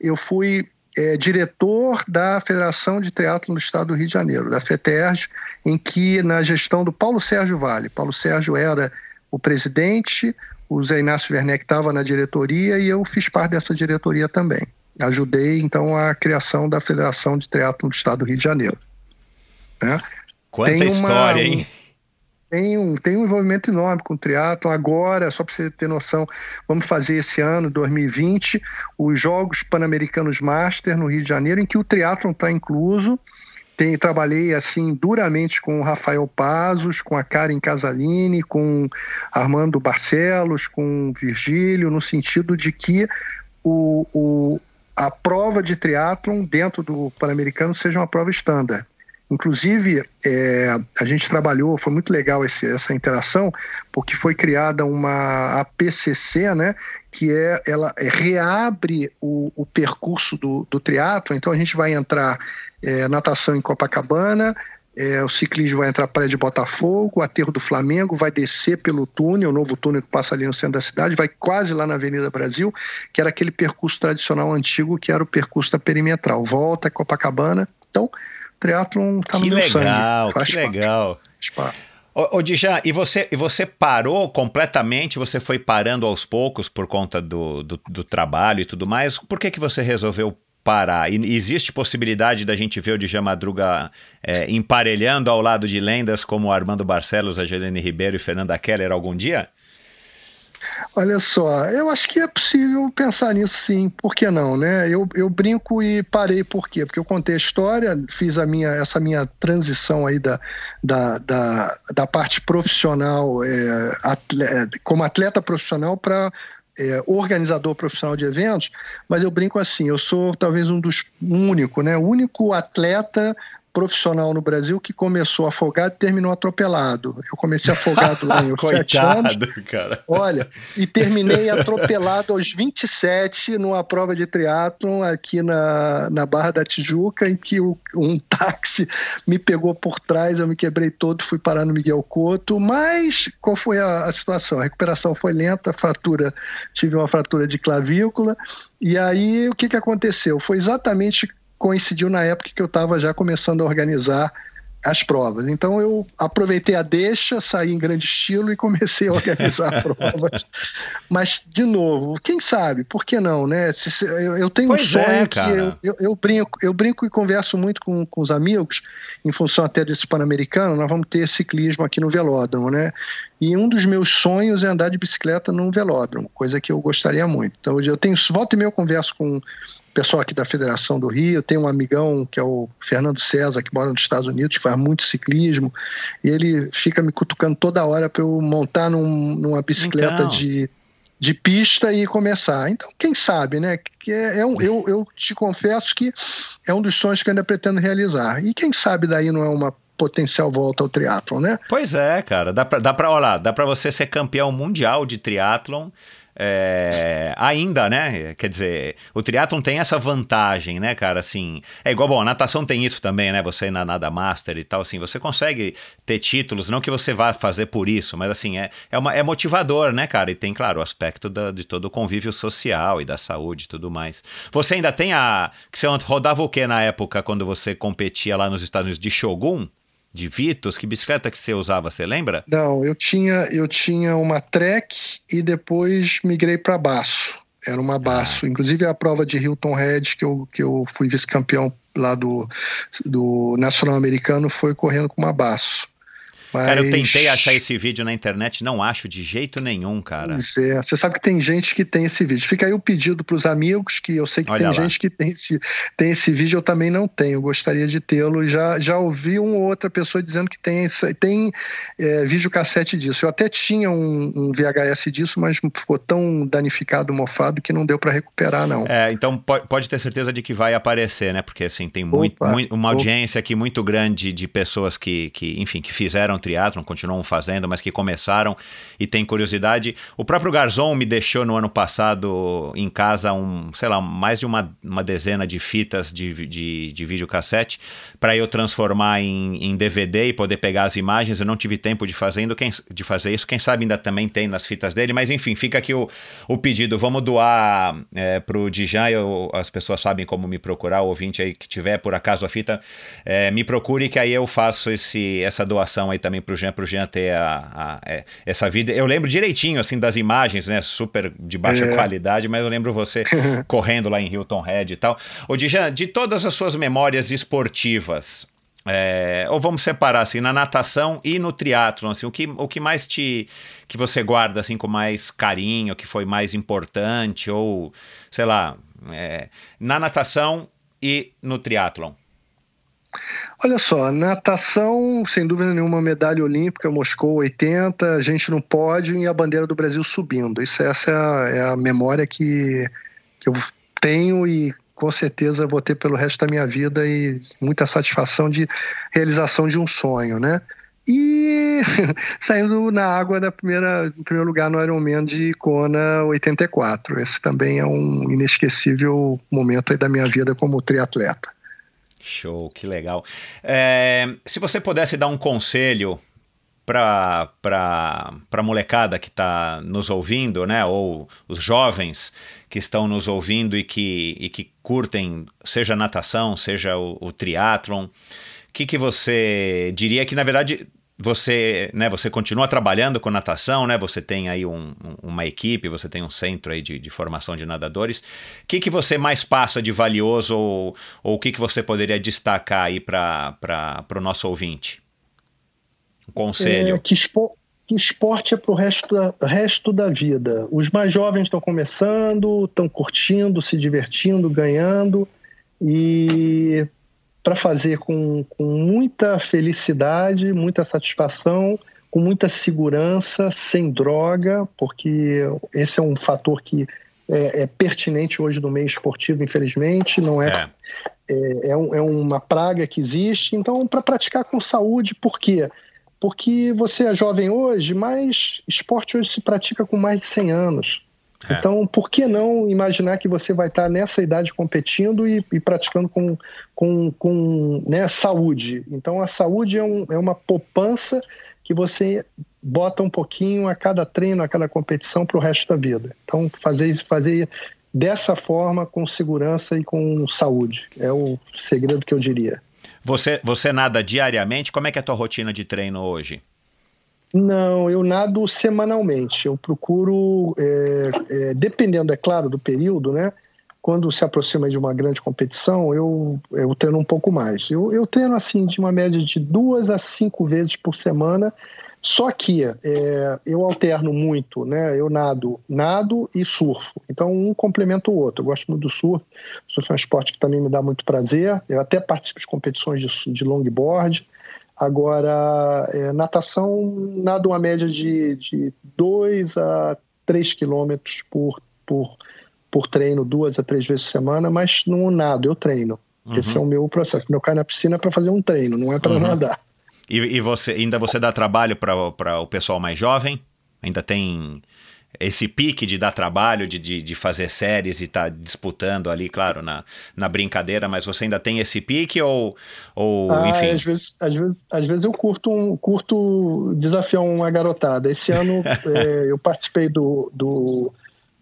eu fui é, diretor da Federação de Teatro do Estado do Rio de Janeiro, da FETERJ, em que, na gestão do Paulo Sérgio Vale, Paulo Sérgio era o presidente, o Zé Inácio Werneck estava na diretoria e eu fiz parte dessa diretoria também. Ajudei, então, a criação da Federação de Teatro do Estado do Rio de Janeiro. Né? Quanta tem história, uma, hein? Tem um, tem um envolvimento enorme com o triatlo. Agora, só para você ter noção, vamos fazer esse ano, 2020, os Jogos Pan-Americanos Master no Rio de Janeiro, em que o triatlo está incluso. Tem, trabalhei assim duramente com o Rafael Pazos, com a Karen Casalini, com Armando Barcelos, com Virgílio, no sentido de que o, o, a prova de triatlon dentro do Pan-Americano seja uma prova estándar. Inclusive, é, a gente trabalhou, foi muito legal esse, essa interação, porque foi criada uma APCC, né, que é, ela reabre o, o percurso do, do triatlo. Então, a gente vai entrar é, natação em Copacabana, é, o ciclismo vai entrar para de Botafogo, o aterro do Flamengo, vai descer pelo túnel, o novo túnel que passa ali no centro da cidade, vai quase lá na Avenida Brasil, que era aquele percurso tradicional antigo, que era o percurso da perimetral. Volta Copacabana. Então, triatlon tá no que meu legal, sangue. Que legal, que legal. Ô, ô Dijan, e você, e você parou completamente? Você foi parando aos poucos por conta do, do, do trabalho e tudo mais? Por que, que você resolveu parar? E existe possibilidade da gente ver o Djan Madruga é, emparelhando ao lado de lendas como Armando Barcelos, a Gelene Ribeiro e Fernanda Keller algum dia? Olha só, eu acho que é possível pensar nisso sim, por que não, né? Eu, eu brinco e parei por quê? Porque eu contei a história, fiz a minha, essa minha transição aí da, da, da, da parte profissional, é, atleta, como atleta profissional para é, organizador profissional de eventos, mas eu brinco assim, eu sou talvez um dos único, né? O único atleta profissional no Brasil que começou afogado e terminou atropelado. Eu comecei afogado lá em sete anos. Cara. Olha, e terminei atropelado aos 27 numa prova de triatlon aqui na, na Barra da Tijuca, em que o, um táxi me pegou por trás, eu me quebrei todo, fui parar no Miguel Couto, mas qual foi a, a situação? A recuperação foi lenta, fratura, tive uma fratura de clavícula, e aí o que, que aconteceu? Foi exatamente coincidiu na época que eu estava já começando a organizar as provas. Então eu aproveitei a deixa, saí em grande estilo e comecei a organizar provas. Mas, de novo, quem sabe, por que não, né? Eu tenho pois um sonho é, que eu, eu, eu, brinco, eu brinco e converso muito com, com os amigos, em função até desse Pan-Americano, nós vamos ter ciclismo aqui no velódromo, né? E um dos meus sonhos é andar de bicicleta num velódromo, coisa que eu gostaria muito. Então eu tenho, volta e meia eu converso com pessoal aqui da Federação do Rio, tem um amigão que é o Fernando César, que mora nos Estados Unidos, que faz muito ciclismo, e ele fica me cutucando toda hora para eu montar num, numa bicicleta então. de, de pista e começar. Então, quem sabe, né? Que é, é um, eu, eu te confesso que é um dos sonhos que eu ainda pretendo realizar. E quem sabe daí não é uma potencial volta ao triatlon, né? Pois é, cara. Dá pra, dá pra, olha lá, dá pra você ser campeão mundial de triatlon é, ainda, né? Quer dizer, o triatlon tem essa vantagem, né, cara? Assim, é igual, bom, a natação tem isso também, né? Você na nada master e tal, assim, você consegue ter títulos, não que você vá fazer por isso, mas assim, é, é, uma, é motivador, né, cara? E tem, claro, o aspecto da, de todo o convívio social e da saúde e tudo mais. Você ainda tem a. que você rodava o que na época quando você competia lá nos Estados Unidos de Shogun? De Vitos? Que bicicleta que você usava, você lembra? Não, eu tinha, eu tinha uma Trek e depois migrei para Baço. Era uma Baço. Ah. Inclusive a prova de Hilton Head, que eu, que eu fui vice-campeão lá do, do Nacional Americano, foi correndo com uma Baço. Mas... Cara, eu tentei achar esse vídeo na internet, não acho de jeito nenhum, cara. É, você sabe que tem gente que tem esse vídeo. Fica aí o pedido para os amigos, que eu sei que Olha tem lá. gente que tem esse, tem esse vídeo, eu também não tenho. Eu gostaria de tê-lo. Já, já ouvi uma ou outra pessoa dizendo que tem, tem é, vídeo cassete disso. Eu até tinha um, um, VHS disso, mas ficou tão danificado, mofado, que não deu para recuperar, não. É, então pode ter certeza de que vai aparecer, né? Porque assim, tem muito, muito uma audiência aqui muito grande de pessoas que, que enfim, que fizeram triatlon, continuam fazendo, mas que começaram e têm curiosidade. O próprio Garzon me deixou no ano passado em casa um, sei lá, mais de uma, uma dezena de fitas de, de, de videocassete para eu transformar em, em DVD e poder pegar as imagens. Eu não tive tempo de, fazendo, quem, de fazer isso. Quem sabe ainda também tem nas fitas dele, mas enfim, fica aqui o, o pedido. Vamos doar é, para o Dijan, eu, as pessoas sabem como me procurar, o ouvinte aí que tiver por acaso a fita, é, me procure que aí eu faço esse, essa doação aí também para o Jean, para o Jean ter a, a, é, essa vida. Eu lembro direitinho assim das imagens, né? Super de baixa é. qualidade, mas eu lembro você correndo lá em Hilton Head e tal. Ô Dijan, de todas as suas memórias esportivas, é, ou vamos separar assim, na natação e no triatlon, assim, o que, o que mais te que você guarda assim com mais carinho, que foi mais importante ou sei lá, é, na natação e no triatlon? Olha só, natação, sem dúvida nenhuma, medalha olímpica, Moscou 80, a gente no pódio e a bandeira do Brasil subindo. Isso, essa é a, é a memória que, que eu tenho e com certeza vou ter pelo resto da minha vida e muita satisfação de realização de um sonho, né? E saindo na água da primeira, em primeiro lugar no Ironman de Kona 84. Esse também é um inesquecível momento da minha vida como triatleta. Show, que legal. É, se você pudesse dar um conselho para a molecada que está nos ouvindo, né, ou os jovens que estão nos ouvindo e que, e que curtem, seja natação, seja o, o triatlon, o que, que você diria que, na verdade, você, né, você continua trabalhando com natação, né? Você tem aí um, uma equipe, você tem um centro aí de, de formação de nadadores. O que, que você mais passa de valioso ou, ou o que, que você poderia destacar aí para o nosso ouvinte? Um conselho. É, que, espo, que esporte é para o resto resto da vida. Os mais jovens estão começando, estão curtindo, se divertindo, ganhando. E para fazer com, com muita felicidade, muita satisfação, com muita segurança, sem droga, porque esse é um fator que é, é pertinente hoje no meio esportivo, infelizmente, não é, é. é, é, um, é uma praga que existe. Então, para praticar com saúde, por quê? Porque você é jovem hoje, mas esporte hoje se pratica com mais de 100 anos. É. Então, por que não imaginar que você vai estar nessa idade competindo e, e praticando com, com, com né, saúde? Então, a saúde é, um, é uma poupança que você bota um pouquinho a cada treino, a cada competição para o resto da vida. Então, fazer, fazer dessa forma, com segurança e com saúde, é o segredo que eu diria. Você, você nada diariamente? Como é que é a tua rotina de treino hoje? Não, eu nado semanalmente. Eu procuro, é, é, dependendo, é claro, do período, né? Quando se aproxima de uma grande competição, eu, eu treino um pouco mais. Eu, eu treino assim de uma média de duas a cinco vezes por semana. Só que é, eu alterno muito, né? Eu nado, nado e surfo. Então um complementa o outro. Eu gosto muito do surf. Surf é um esporte que também me dá muito prazer. Eu até participo de competições de, de longboard. Agora, é, natação, nado uma média de 2 a 3 quilômetros por, por, por treino, duas a três vezes por semana, mas não nado, eu treino. Uhum. Esse é o meu processo. Eu caio na piscina para fazer um treino, não é para uhum. nadar. E, e, você ainda você dá trabalho para o pessoal mais jovem? Ainda tem esse pique de dar trabalho, de, de, de fazer séries e estar tá disputando ali, claro, na, na brincadeira, mas você ainda tem esse pique ou, ou ah, enfim? Às vezes, às, vezes, às vezes eu curto, um, curto desafiar uma garotada. Esse ano é, eu participei do, do,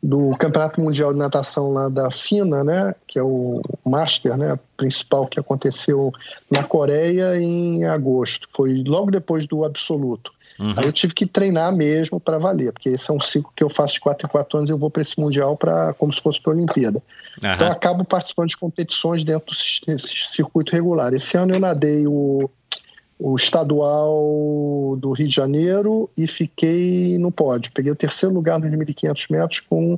do Campeonato Mundial de Natação lá da FINA, né, que é o Master né, principal que aconteceu na Coreia em agosto. Foi logo depois do Absoluto. Uhum. Aí eu tive que treinar mesmo para valer, porque esse é um ciclo que eu faço de 4 em 4 anos e eu vou para esse Mundial pra, como se fosse para a Olimpíada. Uhum. Então eu acabo participando de competições dentro desse circuito regular. Esse ano eu nadei o, o estadual do Rio de Janeiro e fiquei no pódio. Peguei o terceiro lugar nos 1.500 metros com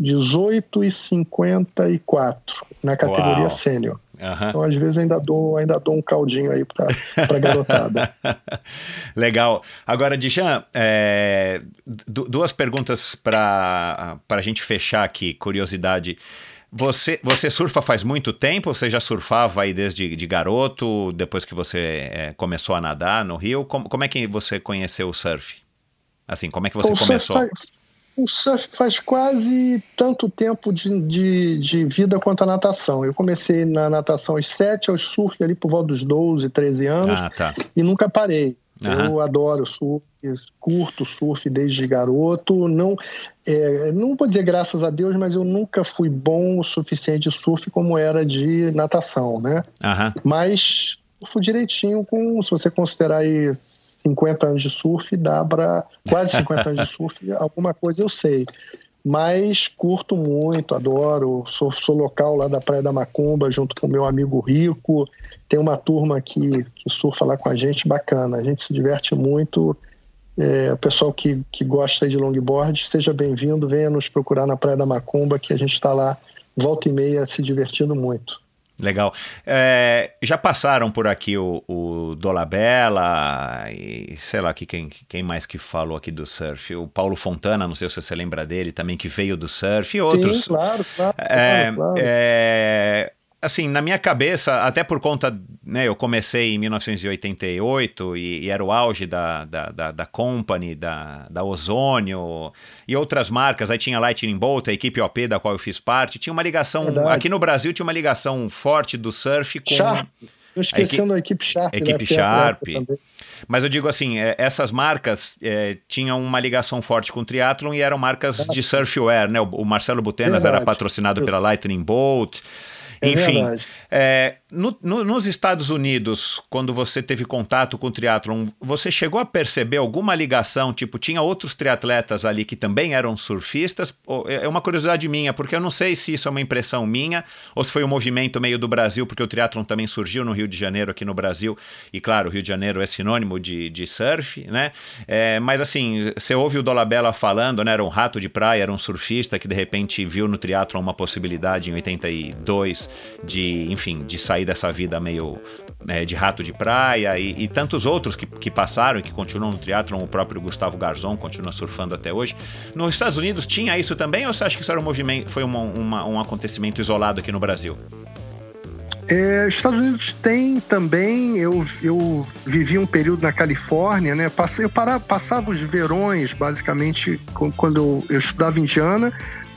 18,54 na categoria sênior. Uhum. Então, às vezes, ainda dou, ainda dou um caldinho aí para garotada. Legal. Agora, Dijan, é, duas perguntas para a gente fechar aqui, curiosidade. Você, você surfa faz muito tempo? Você já surfava aí desde de garoto, depois que você é, começou a nadar no Rio? Como, como é que você conheceu o surf? Assim, como é que você o começou? Surf faz, o surf faz quase tanto tempo de, de, de, vida quanto a natação. Eu comecei na natação aos 7, aos surf ali por volta dos 12, 13 anos ah, tá. e nunca parei. Aham. Eu adoro surf, curto surf desde garoto. Não, é, não vou dizer graças a Deus, mas eu nunca fui bom o suficiente de surf como era de natação, né? Aham. Mas surfo direitinho com, se você considerar aí 50 anos de surf, dá para quase 50 anos de surf, alguma coisa eu sei. Mas curto muito, adoro. Sou, sou local lá da Praia da Macumba, junto com meu amigo Rico. Tem uma turma que, que surfa lá com a gente, bacana. A gente se diverte muito. É, o pessoal que, que gosta de longboard, seja bem-vindo, venha nos procurar na Praia da Macumba, que a gente está lá volta e meia se divertindo muito. Legal. É, já passaram por aqui o, o Dolabella e sei lá que quem, quem mais que falou aqui do surf? O Paulo Fontana, não sei se você lembra dele, também que veio do surf e outros. Sim, claro, claro. É, claro, claro. é, assim, na minha cabeça, até por conta, né, eu comecei em 1988 e, e era o auge da, da, da, da Company, da, da Ozônio e outras marcas, aí tinha Lightning Bolt, a equipe OP da qual eu fiz parte, tinha uma ligação, Verdade. aqui no Brasil tinha uma ligação forte do surf com... Sharp. Eu esquecendo a equipe, Sharp. Equipe né? Sharp. Também. Mas eu digo assim, é, essas marcas é, tinham uma ligação forte com o triatlon e eram marcas Nossa. de surfwear, né? O, o Marcelo Butenas Verdade. era patrocinado Isso. pela Lightning Bolt. É Enfim, é, no- no- nos Estados Unidos, quando você teve contato com o triatlon, você chegou a perceber alguma ligação? Tipo, tinha outros triatletas ali que também eram surfistas? É é uma curiosidade minha, porque eu não sei se isso é uma impressão minha ou se foi um movimento meio do Brasil, porque o triatlon também surgiu no Rio de Janeiro, aqui no Brasil. E claro, o Rio de Janeiro é sinônimo de, de surf, né? É, mas assim, você ouve o Dolabella falando, né? Era um rato de praia, era um surfista que de repente viu no triatlon uma possibilidade em 82 de, enfim, de sair dessa vida meio é, de rato de praia e, e tantos outros que, que passaram e que continuam no triatlon, o próprio Gustavo Garzon continua surfando até hoje. Nos Estados Unidos tinha isso também ou você acha que isso era um movimento, foi uma- uma- um acontecimento isolado aqui no Brasil? É, os Estados Unidos tem também. Eu, eu vivi um período na Califórnia, né? Passei, eu para, passava os verões, basicamente, quando eu, eu estudava Indiana,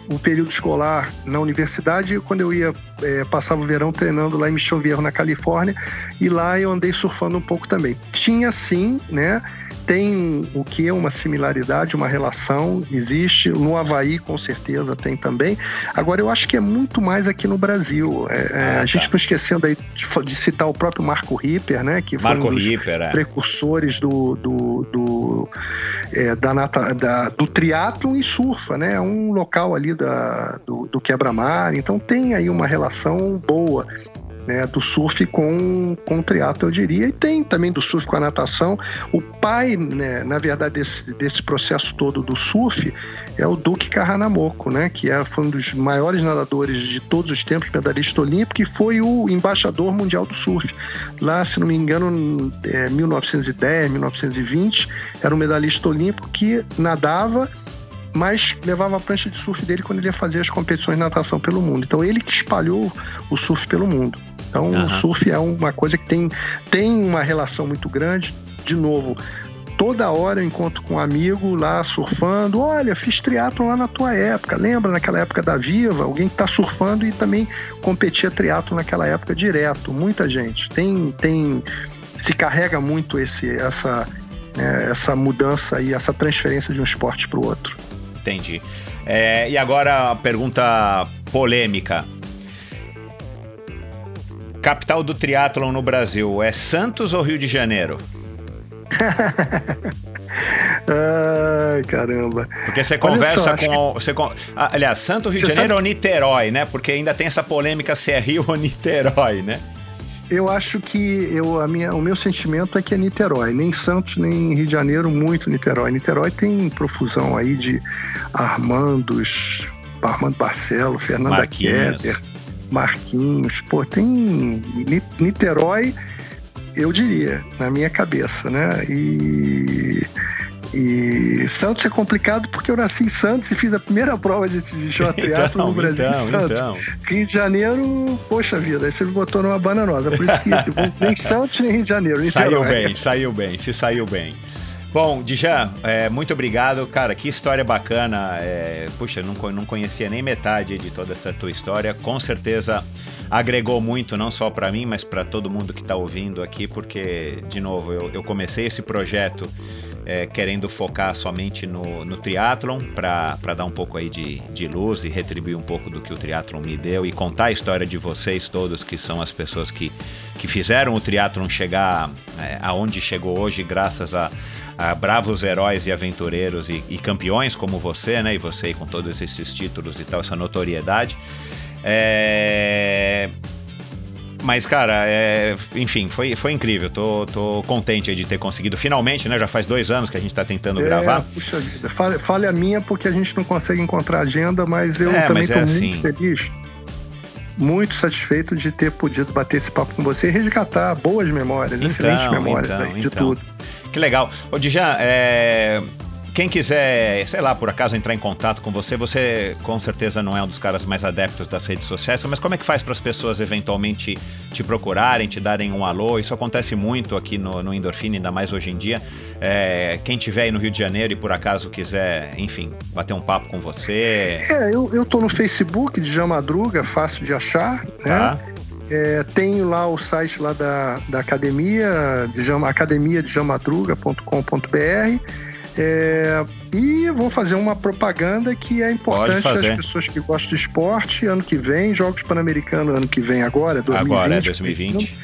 o período escolar na universidade, quando eu ia, é, passava o verão treinando lá em Mission Viejo, na Califórnia, e lá eu andei surfando um pouco também. Tinha sim, né? Tem o que é uma similaridade, uma relação, existe. No Havaí, com certeza, tem também. Agora, eu acho que é muito mais aqui no Brasil. É, é, Ah, a gente tá. não esquecendo aí de, de citar o próprio Marco Ripper, né? Que foi Marco um dos Ripper, é. precursores do, do, do, é, da nata, da, do triatlon e surfa, né? É um local ali da, do, do quebra-mar. Então tem aí uma relação boa. Né, do surf com, com o triatlo, eu diria, e tem também do surf com a natação. O pai, né, na verdade, desse, desse processo todo do surf é o Duque Carranamoko, né, que é, foi um dos maiores nadadores de todos os tempos, medalhista olímpico, e foi o embaixador mundial do surf. Lá, se não me engano, é, 1910, 1920, era um medalhista olímpico que nadava mas levava a prancha de surf dele quando ele ia fazer as competições de natação pelo mundo. Então ele que espalhou o surf pelo mundo. Então Aham. o surf é uma coisa que tem, tem uma relação muito grande. De novo, toda hora eu encontro com um amigo lá surfando. Olha, fiz triatlo lá na tua época. Lembra naquela época da Viva? Alguém que está surfando e também competia triatlo naquela época direto. Muita gente. Tem, tem se carrega muito esse, essa, né, essa mudança e essa transferência de um esporte para o outro. Entendi. É, e agora a pergunta polêmica. Capital do triatlon no Brasil é Santos ou Rio de Janeiro? Ai, caramba. Porque você conversa só, com. Você, ah, aliás, Santos, Rio de Você Janeiro sabe- ou Niterói, né? Porque ainda tem essa polêmica se é Rio ou Niterói, né? Eu acho que eu, a minha, o meu sentimento é que é Niterói, nem Santos, nem Rio de Janeiro, muito Niterói. Niterói tem profusão aí de Armandos, Armando Barcelo, Fernanda Marquinhos. Keller, Marquinhos. Pô, tem Ni- Niterói, eu diria, na minha cabeça, né? E E Santos é complicado porque eu nasci em Santos e fiz a primeira prova de, de short triatlo Então, no Brasil então, em Santos. então. Rio de Janeiro, poxa vida, aí você me botou numa bananosa. Por isso que nem Santos nem Rio de Janeiro. Saiu Niterói. bem, saiu bem, se saiu bem. Bom, Dijan, é, muito obrigado. Cara, que história bacana. É, puxa, não, não conhecia nem metade de toda essa tua história. Com certeza agregou muito, não só para mim, mas para todo mundo que está ouvindo aqui, porque, de novo, eu, eu comecei esse projeto é, querendo focar somente no, no triatlon, para dar um pouco aí de, de luz e retribuir um pouco do que o triatlon me deu e contar a história de vocês todos, que são as pessoas que, que fizeram o triatlon chegar é, aonde chegou hoje, graças a, a bravos heróis e aventureiros e, e campeões como você, né? E você com todos esses títulos e tal, essa notoriedade. É... Mas, cara, é, enfim, foi, foi incrível. Tô, tô contente de ter conseguido. Finalmente, né? Já faz dois anos que a gente tá tentando É, gravar. puxa vida. Falha, falha minha porque a gente não consegue encontrar agenda, mas eu É, também mas é estou assim. muito feliz, muito satisfeito de ter podido bater esse papo com você e resgatar boas memórias, Então, excelentes memórias então, aí de então. tudo. Que legal. Ô, Dijan, é, quem quiser, sei lá, por acaso entrar em contato com você, você com certeza não é um dos caras mais adeptos das redes sociais, mas como é que faz para as pessoas eventualmente te procurarem, te darem um alô? Isso acontece muito aqui no, no Endorfina, ainda mais hoje em dia. É, quem tiver aí no Rio de Janeiro e por acaso quiser, enfim, bater um papo com você. É, eu, eu tô no Facebook de Jean Madruga, fácil de achar, Tá? É, tenho lá o site lá da, da academia, de Jean, academia de jamadruga.com.br. É, e vou fazer uma propaganda que é importante às fazer. pessoas que gostam de esporte. Ano que vem, Jogos Pan-Americanos, ano que vem agora, 2020. Agora é que 2020.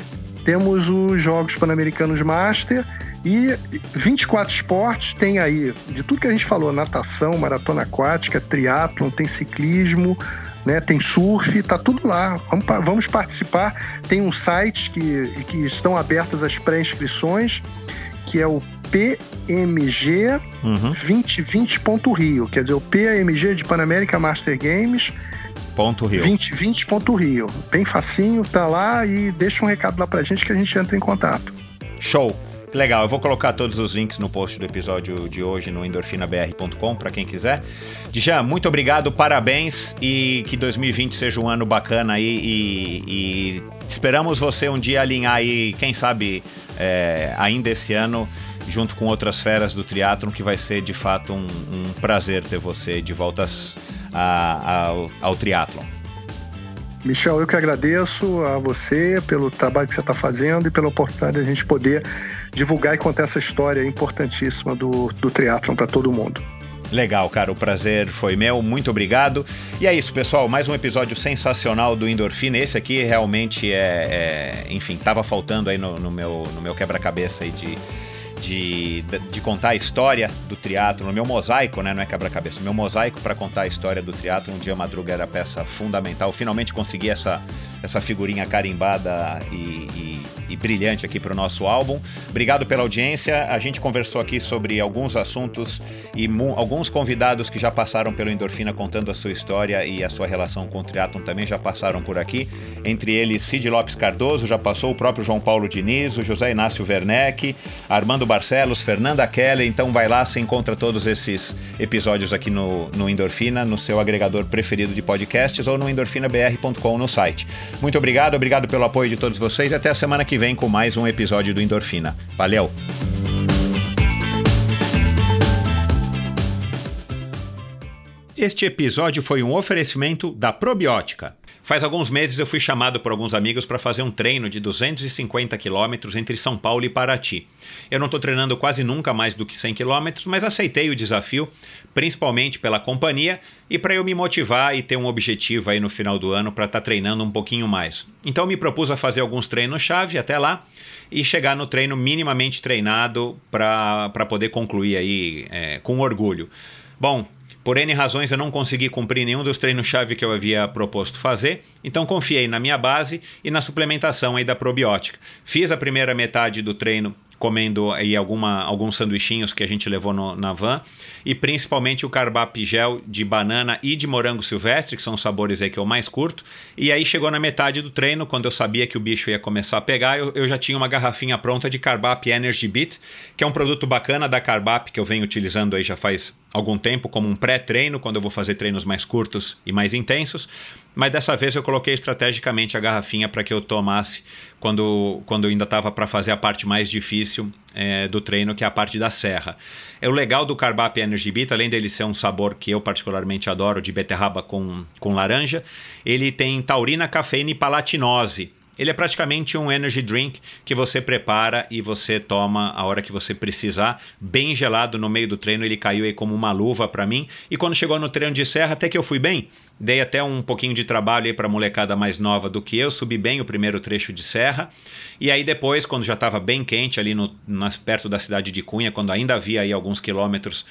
Temos os Jogos Pan-Americanos Master e 24 esportes. Tem aí de tudo que a gente falou: natação, maratona aquática, triatlon, tem ciclismo, né? Tem surf, tá tudo lá. Vamos, vamos participar. Tem um site que, que estão abertas as pré-inscrições, que é o PMG Uhum. 2020.rio, quer dizer, o PMG de Pan America Master Games Ponto Rio. 2020.rio. Bem facinho, tá lá e deixa um recado lá pra gente que a gente entra em contato. Show. Legal, eu vou colocar todos os links no post do episódio de hoje no endorfinabr.com para quem quiser. Djan, muito obrigado, parabéns e que 2020 seja um ano bacana aí e, e esperamos você um dia alinhar aí, quem sabe é, ainda esse ano, junto com outras feras do triatlon, que vai ser de fato um, um prazer ter você de voltas a- ao, ao triatlon. Michel, eu que agradeço a você pelo trabalho que você está fazendo e pela oportunidade de a gente poder divulgar e contar essa história importantíssima do, do triatlon para todo mundo. Legal, cara, o prazer foi meu, muito obrigado. E é isso, pessoal, mais um episódio sensacional do Endorfina. Esse aqui realmente é, é- enfim, tava faltando aí no, no meu, no meu quebra-cabeça aí de, de, de contar a história do triatlo, no meu mosaico, né, não é quebra-cabeça, meu mosaico para contar a história do triatlo. Um dia Madruga era a peça fundamental. Finalmente consegui essa, essa figurinha carimbada e, e- e brilhante aqui para o nosso álbum. Obrigado pela audiência. A gente conversou aqui sobre alguns assuntos e alguns convidados que já passaram pelo Endorfina contando a sua história e a sua relação com o triatlon também já passaram por aqui. Entre eles, Cid Lopes Cardoso já passou, o próprio João Paulo Diniz, o José Inácio Werneck, Armando Barcelos, Fernanda Keller. Então vai lá, você encontra todos esses episódios aqui no, no Endorfina, no seu agregador preferido de podcasts ou no endorfinabr.com no site. Muito obrigado, obrigado pelo apoio de todos vocês e até a semana que vem com mais um episódio do Endorfina. Valeu! Este episódio foi um oferecimento da Probiótica. Faz alguns meses eu fui chamado por alguns amigos para fazer um treino de 250 quilômetros entre São Paulo e Paraty. Eu não estou treinando quase nunca mais do que 100 quilômetros, mas aceitei o desafio, principalmente pela companhia e para eu me motivar e ter um objetivo aí no final do ano para estar treinando um pouquinho mais. Então me propus a fazer alguns treinos-chave até lá e chegar no treino minimamente treinado para poder concluir aí é, com orgulho. Bom, por N razões eu não consegui cumprir nenhum dos treinos-chave que eu havia proposto fazer, então confiei na minha base e na suplementação aí da probiótica. Fiz a primeira metade do treino comendo aí alguma, alguns sanduichinhos que a gente levou no, na van e principalmente o carbap gel de banana e de morango silvestre, que são os sabores aí que eu mais curto. E aí chegou na metade do treino, quando eu sabia que o bicho ia começar a pegar, eu, eu já tinha uma garrafinha pronta de carbap Energy Beat, que é um produto bacana da carbap que eu venho utilizando aí já faz algum tempo como um pré-treino, quando eu vou fazer treinos mais curtos e mais intensos. Mas dessa vez eu coloquei estrategicamente a garrafinha para que eu tomasse quando, quando eu ainda estava para fazer a parte mais difícil é, do treino, que é a parte da serra. É o legal do Carbap Energy Beat, além dele ser um sabor que eu particularmente adoro, de beterraba com, com laranja, ele tem taurina, cafeína e palatinose ele é praticamente um energy drink que você prepara e você toma a hora que você precisar, bem gelado no meio do treino. Ele caiu aí como uma luva para mim. E quando chegou no treino de serra, até que eu fui bem. Dei até um pouquinho de trabalho aí para molecada mais nova do que eu, subi bem o primeiro trecho de serra. E aí depois, quando já estava bem quente ali no, nas, perto da cidade de Cunha, quando ainda havia aí alguns quilômetros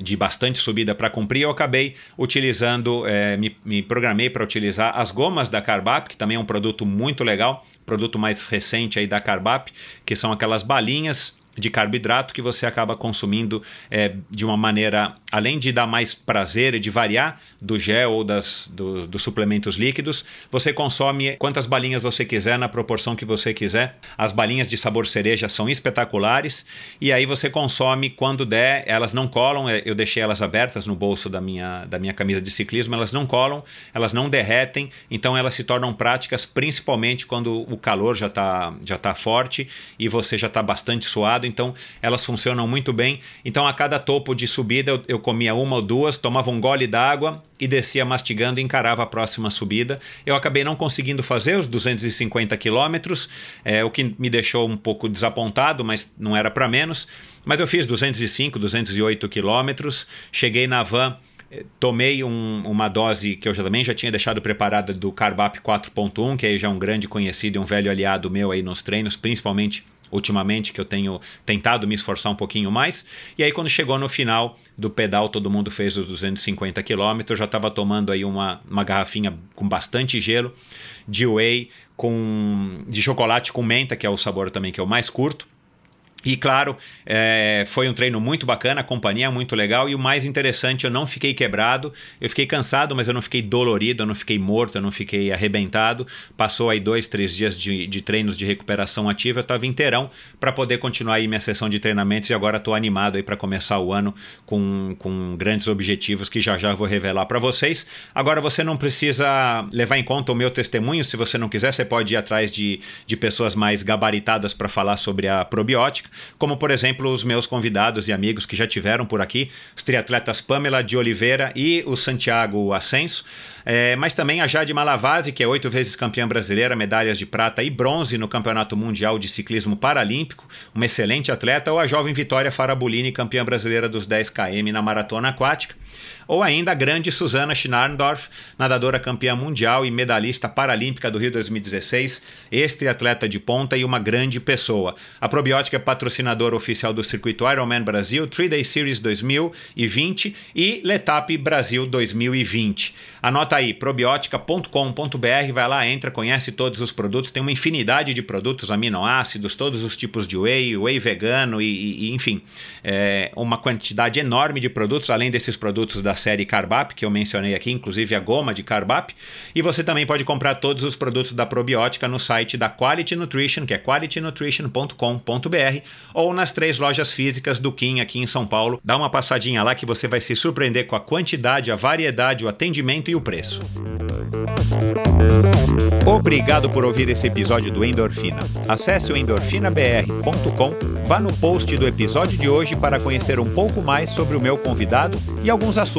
de bastante subida para cumprir, eu acabei utilizando, é, me, me, programei para utilizar as gomas da Carbap, que também é um produto muito legal, produto mais recente aí da Carbap, que são aquelas balinhas de carboidrato que você acaba consumindo é, de uma maneira, além de dar mais prazer e de variar do gel ou das, do, dos suplementos líquidos, você consome quantas balinhas você quiser, na proporção que você quiser. As balinhas de sabor cereja são espetaculares e aí você consome quando der, elas não colam, é, eu deixei elas abertas no bolso da minha, da minha camisa de ciclismo, elas não colam, elas não derretem, então elas se tornam práticas principalmente quando o calor já está já tá forte e você já está bastante suado então elas funcionam muito bem. Então a cada topo de subida eu, eu comia uma ou duas, tomava um gole d'água e descia mastigando e encarava a próxima subida. Eu acabei não conseguindo fazer os 250 quilômetros, é, o que me deixou um pouco desapontado, mas não era para menos. Mas eu fiz 205, 208 quilômetros, cheguei na van eh, tomei um, uma dose que eu já, também já tinha deixado preparada do Carbap 4.1, que aí já é um grande conhecido e um velho aliado meu aí nos treinos, principalmente ultimamente que eu tenho tentado me esforçar um pouquinho mais. E aí quando chegou no final do pedal, todo mundo fez os 250 quilômetros, já estava tomando aí uma, uma garrafinha com bastante gelo de whey com de chocolate com menta, que é o sabor também que eu mais curto. E claro, é, foi um treino muito bacana, a companhia é muito legal. E o mais interessante, eu não fiquei quebrado, eu fiquei cansado, mas eu não fiquei dolorido, eu não fiquei morto, eu não fiquei arrebentado. Passou aí dois, três dias de, de treinos de recuperação ativa, eu estava inteirão para poder continuar aí minha sessão de treinamentos. E agora estou animado aí para começar o ano com, com grandes objetivos que já já vou revelar para vocês. Agora você não precisa levar em conta o meu testemunho, se você não quiser, você pode ir atrás de, de pessoas mais gabaritadas para falar sobre a probiótica como por exemplo os meus convidados e amigos que já tiveram por aqui, os triatletas Pamela de Oliveira e o Santiago Ascenso. É, mas também a Jade Malavase, que é oito vezes campeã brasileira, medalhas de prata e bronze no Campeonato Mundial de Ciclismo Paralímpico, uma excelente atleta, ou a jovem Vitória Farabolini, campeã brasileira dos 10 km na maratona aquática ou ainda a grande Susana Schnarndorf, nadadora campeã mundial e medalhista paralímpica do Rio 2016, ex-atleta de ponta e uma grande pessoa. A Probiótica é patrocinadora oficial do circuito Ironman Brasil, 3-Day Series 2020 e Letap Brasil 2020. Anota aí, probiótica.com.br, vai lá, entra, conhece todos os produtos, tem uma infinidade de produtos, aminoácidos, todos os tipos de whey, whey vegano e, e enfim, é, uma quantidade enorme de produtos, além desses produtos da série Carbap, que eu mencionei aqui, inclusive a goma de Carbap. E você também pode comprar todos os produtos da probiótica no site da Quality Nutrition, que é qualitynutrition.com.br, ou nas três lojas físicas do Kim aqui em São Paulo. Dá uma passadinha lá que você vai se surpreender com a quantidade, a variedade, o atendimento e o preço. Obrigado por ouvir esse episódio do Endorfina. Acesse o endorfinabr.com, vá no post do episódio de hoje para conhecer um pouco mais sobre o meu convidado e alguns